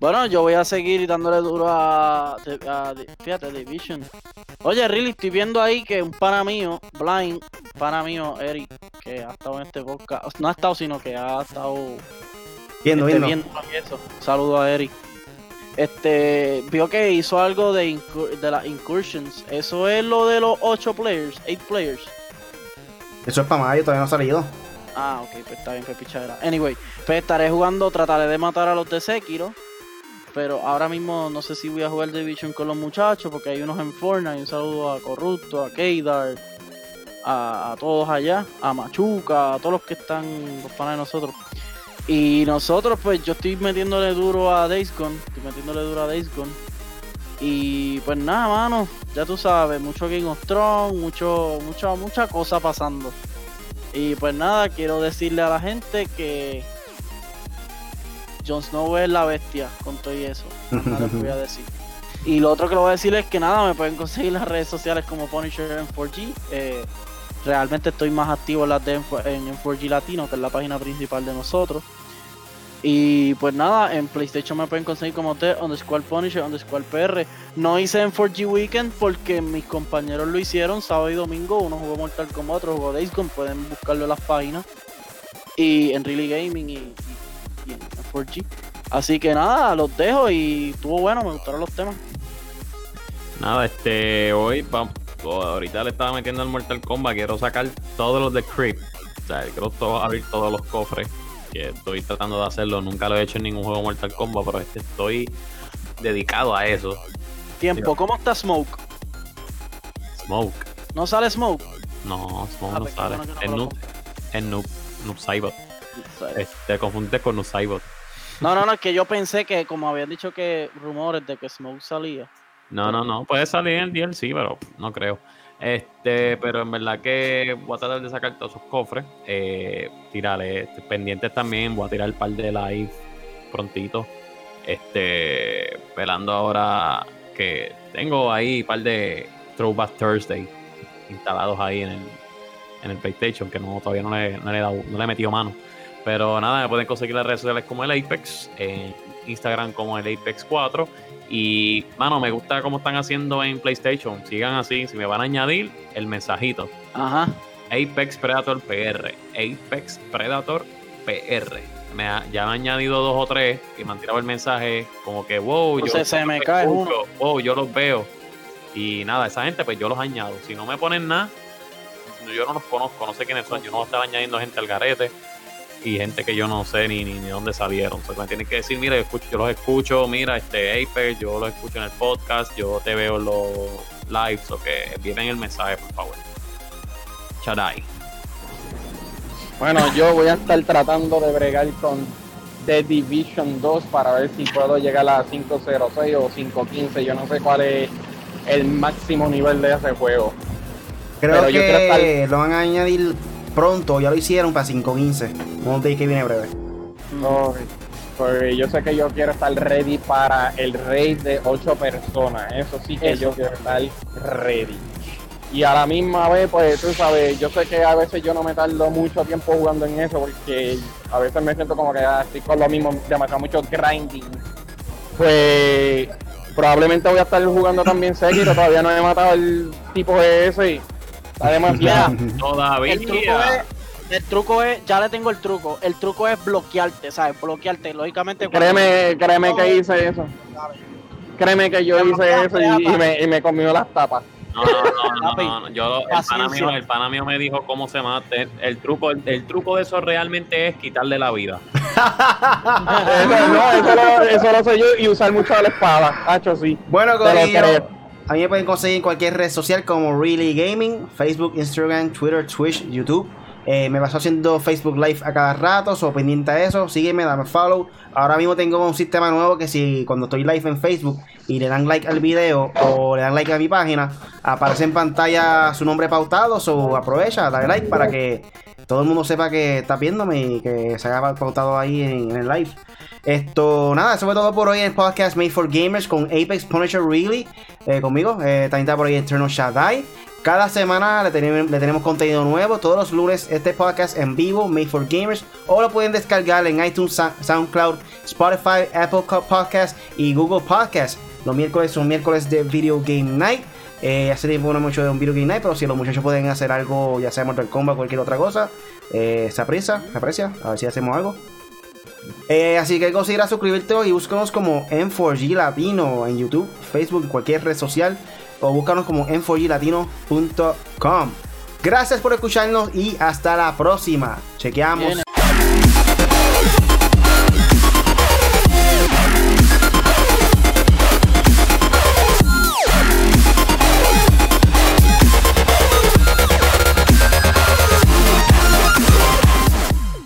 Bueno, yo voy a seguir dándole duro a, a- fíjate, Division. Oye, really, estoy viendo ahí que un pana mío, Blind, pana mío, Eric, que ha estado en este podcast, no ha estado, sino que ha estado Viendo, este, viendo. viendo eso. Saludo a Eric. Este, vio que hizo algo de, incur- de las incursions. Eso es lo de los 8 players, 8 players. Eso es para mayo, todavía no ha salido. Ah, ok, pues está bien, pues pichadera. Anyway, pues estaré jugando, trataré de matar a los de Sekiro. pero ahora mismo no sé si voy a jugar Division con los muchachos porque hay unos en Fortnite. Un saludo a Corrupto, a Keidar, a, todos allá, a Machuca, a todos los que están, los panas de nosotros. Y nosotros, pues yo estoy metiéndole duro a Days Gone, estoy metiéndole duro a Days Gone. Y pues nada, mano, ya tú sabes, mucho Game of Thrones, mucho, mucha, mucha cosa pasando. Y pues nada, quiero decirle a la gente que Jon Snow es la bestia con todo y eso. Nada les voy a decir. Y lo otro que le voy a decir es que nada, me pueden conseguir las redes sociales como Punisher en 4G. Eh, realmente estoy más activo en, las de, en 4G Latino, que es la página principal de nosotros. Y pues nada, en PlayStation me pueden conseguir como T, underscore Punisher, underscore PR. No hice en 4G Weekend porque mis compañeros lo hicieron sábado y domingo. Uno jugó Mortal Kombat, otro jugó Days. Pueden buscarlo en las páginas. Y en Really Gaming y, en 4G. Así que nada, los dejo y estuvo bueno, me gustaron los temas. Nada, este, hoy vamos, ahorita le estaba metiendo al Mortal Kombat, quiero sacar todos los de Creep. O sea, quiero abrir todos los cofres que estoy tratando de hacerlo. Nunca lo he hecho en ningún juego Mortal Kombat, pero este estoy dedicado a eso. Tiempo, ¿cómo está Smoke? Smoke. ¿No sale Smoke? No, Smoke ah, no pues sale. es Noob. Es Noob. Noob Saibot. Te confundes con Noob Saibot. No, no, no, es que yo pensé que, como habían dicho que rumores de que Smoke salía. No, no, no, puede salir en el DLC, pero no creo. Este, pero en verdad que voy a tratar de sacar todos esos cofres. Eh, tirarle este, pendientes también. Voy a tirar el par de live prontito. Este, velando ahora que tengo ahí un par de Throwback Thursday instalados ahí en el, en el PlayStation, que no, todavía no le, no le, he dado, no le he metido mano. Pero nada, me pueden conseguir las redes sociales como el Apex, en Instagram como el Apex 4 y, mano, me gusta cómo están haciendo en PlayStation. Sigan así. Si me van a añadir, el mensajito. Ajá. Apex Predator PR. Apex Predator PR. Me ya han añadido dos o tres y me han tirado el mensaje como que, wow, yo, se me cae uno. wow, yo los veo. Y nada, esa gente, pues yo los añado. Si no me ponen nada, yo no los conozco, no sé quiénes son. Yo no voy a estar añadiendo gente al garete y gente que yo no sé ni, ni, dónde salieron. O sea, me tienen que decir, mira, yo, los escucho, mira, este Apex, yo los escucho en el podcast, yo te veo en los lives, o que vienen el mensaje, por favor. Charay. Bueno, yo voy a estar tratando de bregar con The Division 2 para ver si puedo llegar a 506 o 515. Yo no sé cuál es el máximo nivel de ese juego. Creo que lo van a añadir pronto, ya lo hicieron para 5.15. Un que viene breve. No, porque yo sé que yo quiero estar ready para el raid de 8 personas. Eso sí que yo quiero estar ready. Y a la misma vez, pues tú sabes, yo sé que a veces yo no me tardo mucho tiempo jugando en eso porque a veces me siento como que ah, estoy con lo mismo, demasiado mucho grinding. Pues probablemente voy a estar jugando también Sekiro, todavía no he matado el tipo de ese Además, ya. Todavía. El truco, es, el truco es, ya le tengo el truco. El truco es bloquearte, ¿sabes? Bloquearte. Lógicamente. Créeme, créeme que hice eso. Créeme que yo hice eso y, me, y me comió las tapas. No, no, no, no, Yo, el, pana mío, el pana mío me dijo cómo se mata. El, truco, el, truco de eso realmente es quitarle la vida. no, eso lo, eso lo sé yo y usar mucho la espada. Hacho, sí. Bueno, Corillo. A mí me pueden conseguir en cualquier red social como Really Gaming, Facebook, Instagram, Twitter, Twitch, YouTube. Eh, me paso haciendo Facebook Live a cada rato, so pendiente a eso, sígueme, dame follow. Ahora mismo tengo un sistema nuevo que si cuando estoy live en Facebook y le dan like al video o le dan like a mi página, aparece en pantalla su nombre pautado, o aprovecha, dale like para que todo el mundo sepa que está viéndome y que se haga pautado ahí en el live. Esto, nada, eso fue todo por hoy el podcast Made for Gamers con Apex Punisher Really. Eh, conmigo, eh, también está por ahí Eternal Shaddai. Cada semana le tenemos, le tenemos, contenido nuevo. Todos los lunes este podcast en vivo, Made for Gamers. O lo pueden descargar en iTunes, SoundCloud, Spotify, Apple Podcast y Google Podcast. Los miércoles son miércoles de Video Game Night. Eh, hace tiempo no mucho de un Video Game Night, pero si los muchachos pueden hacer algo, ya sea Mortal Kombat o cualquier otra cosa, eh, se aprecia, se aprecia. A ver si hacemos algo. Eh, así que considera suscribirte y búscanos como M4G Latino en YouTube, Facebook, cualquier red social o búscanos como m4glatino.com. Gracias por escucharnos y hasta la próxima. Chequeamos.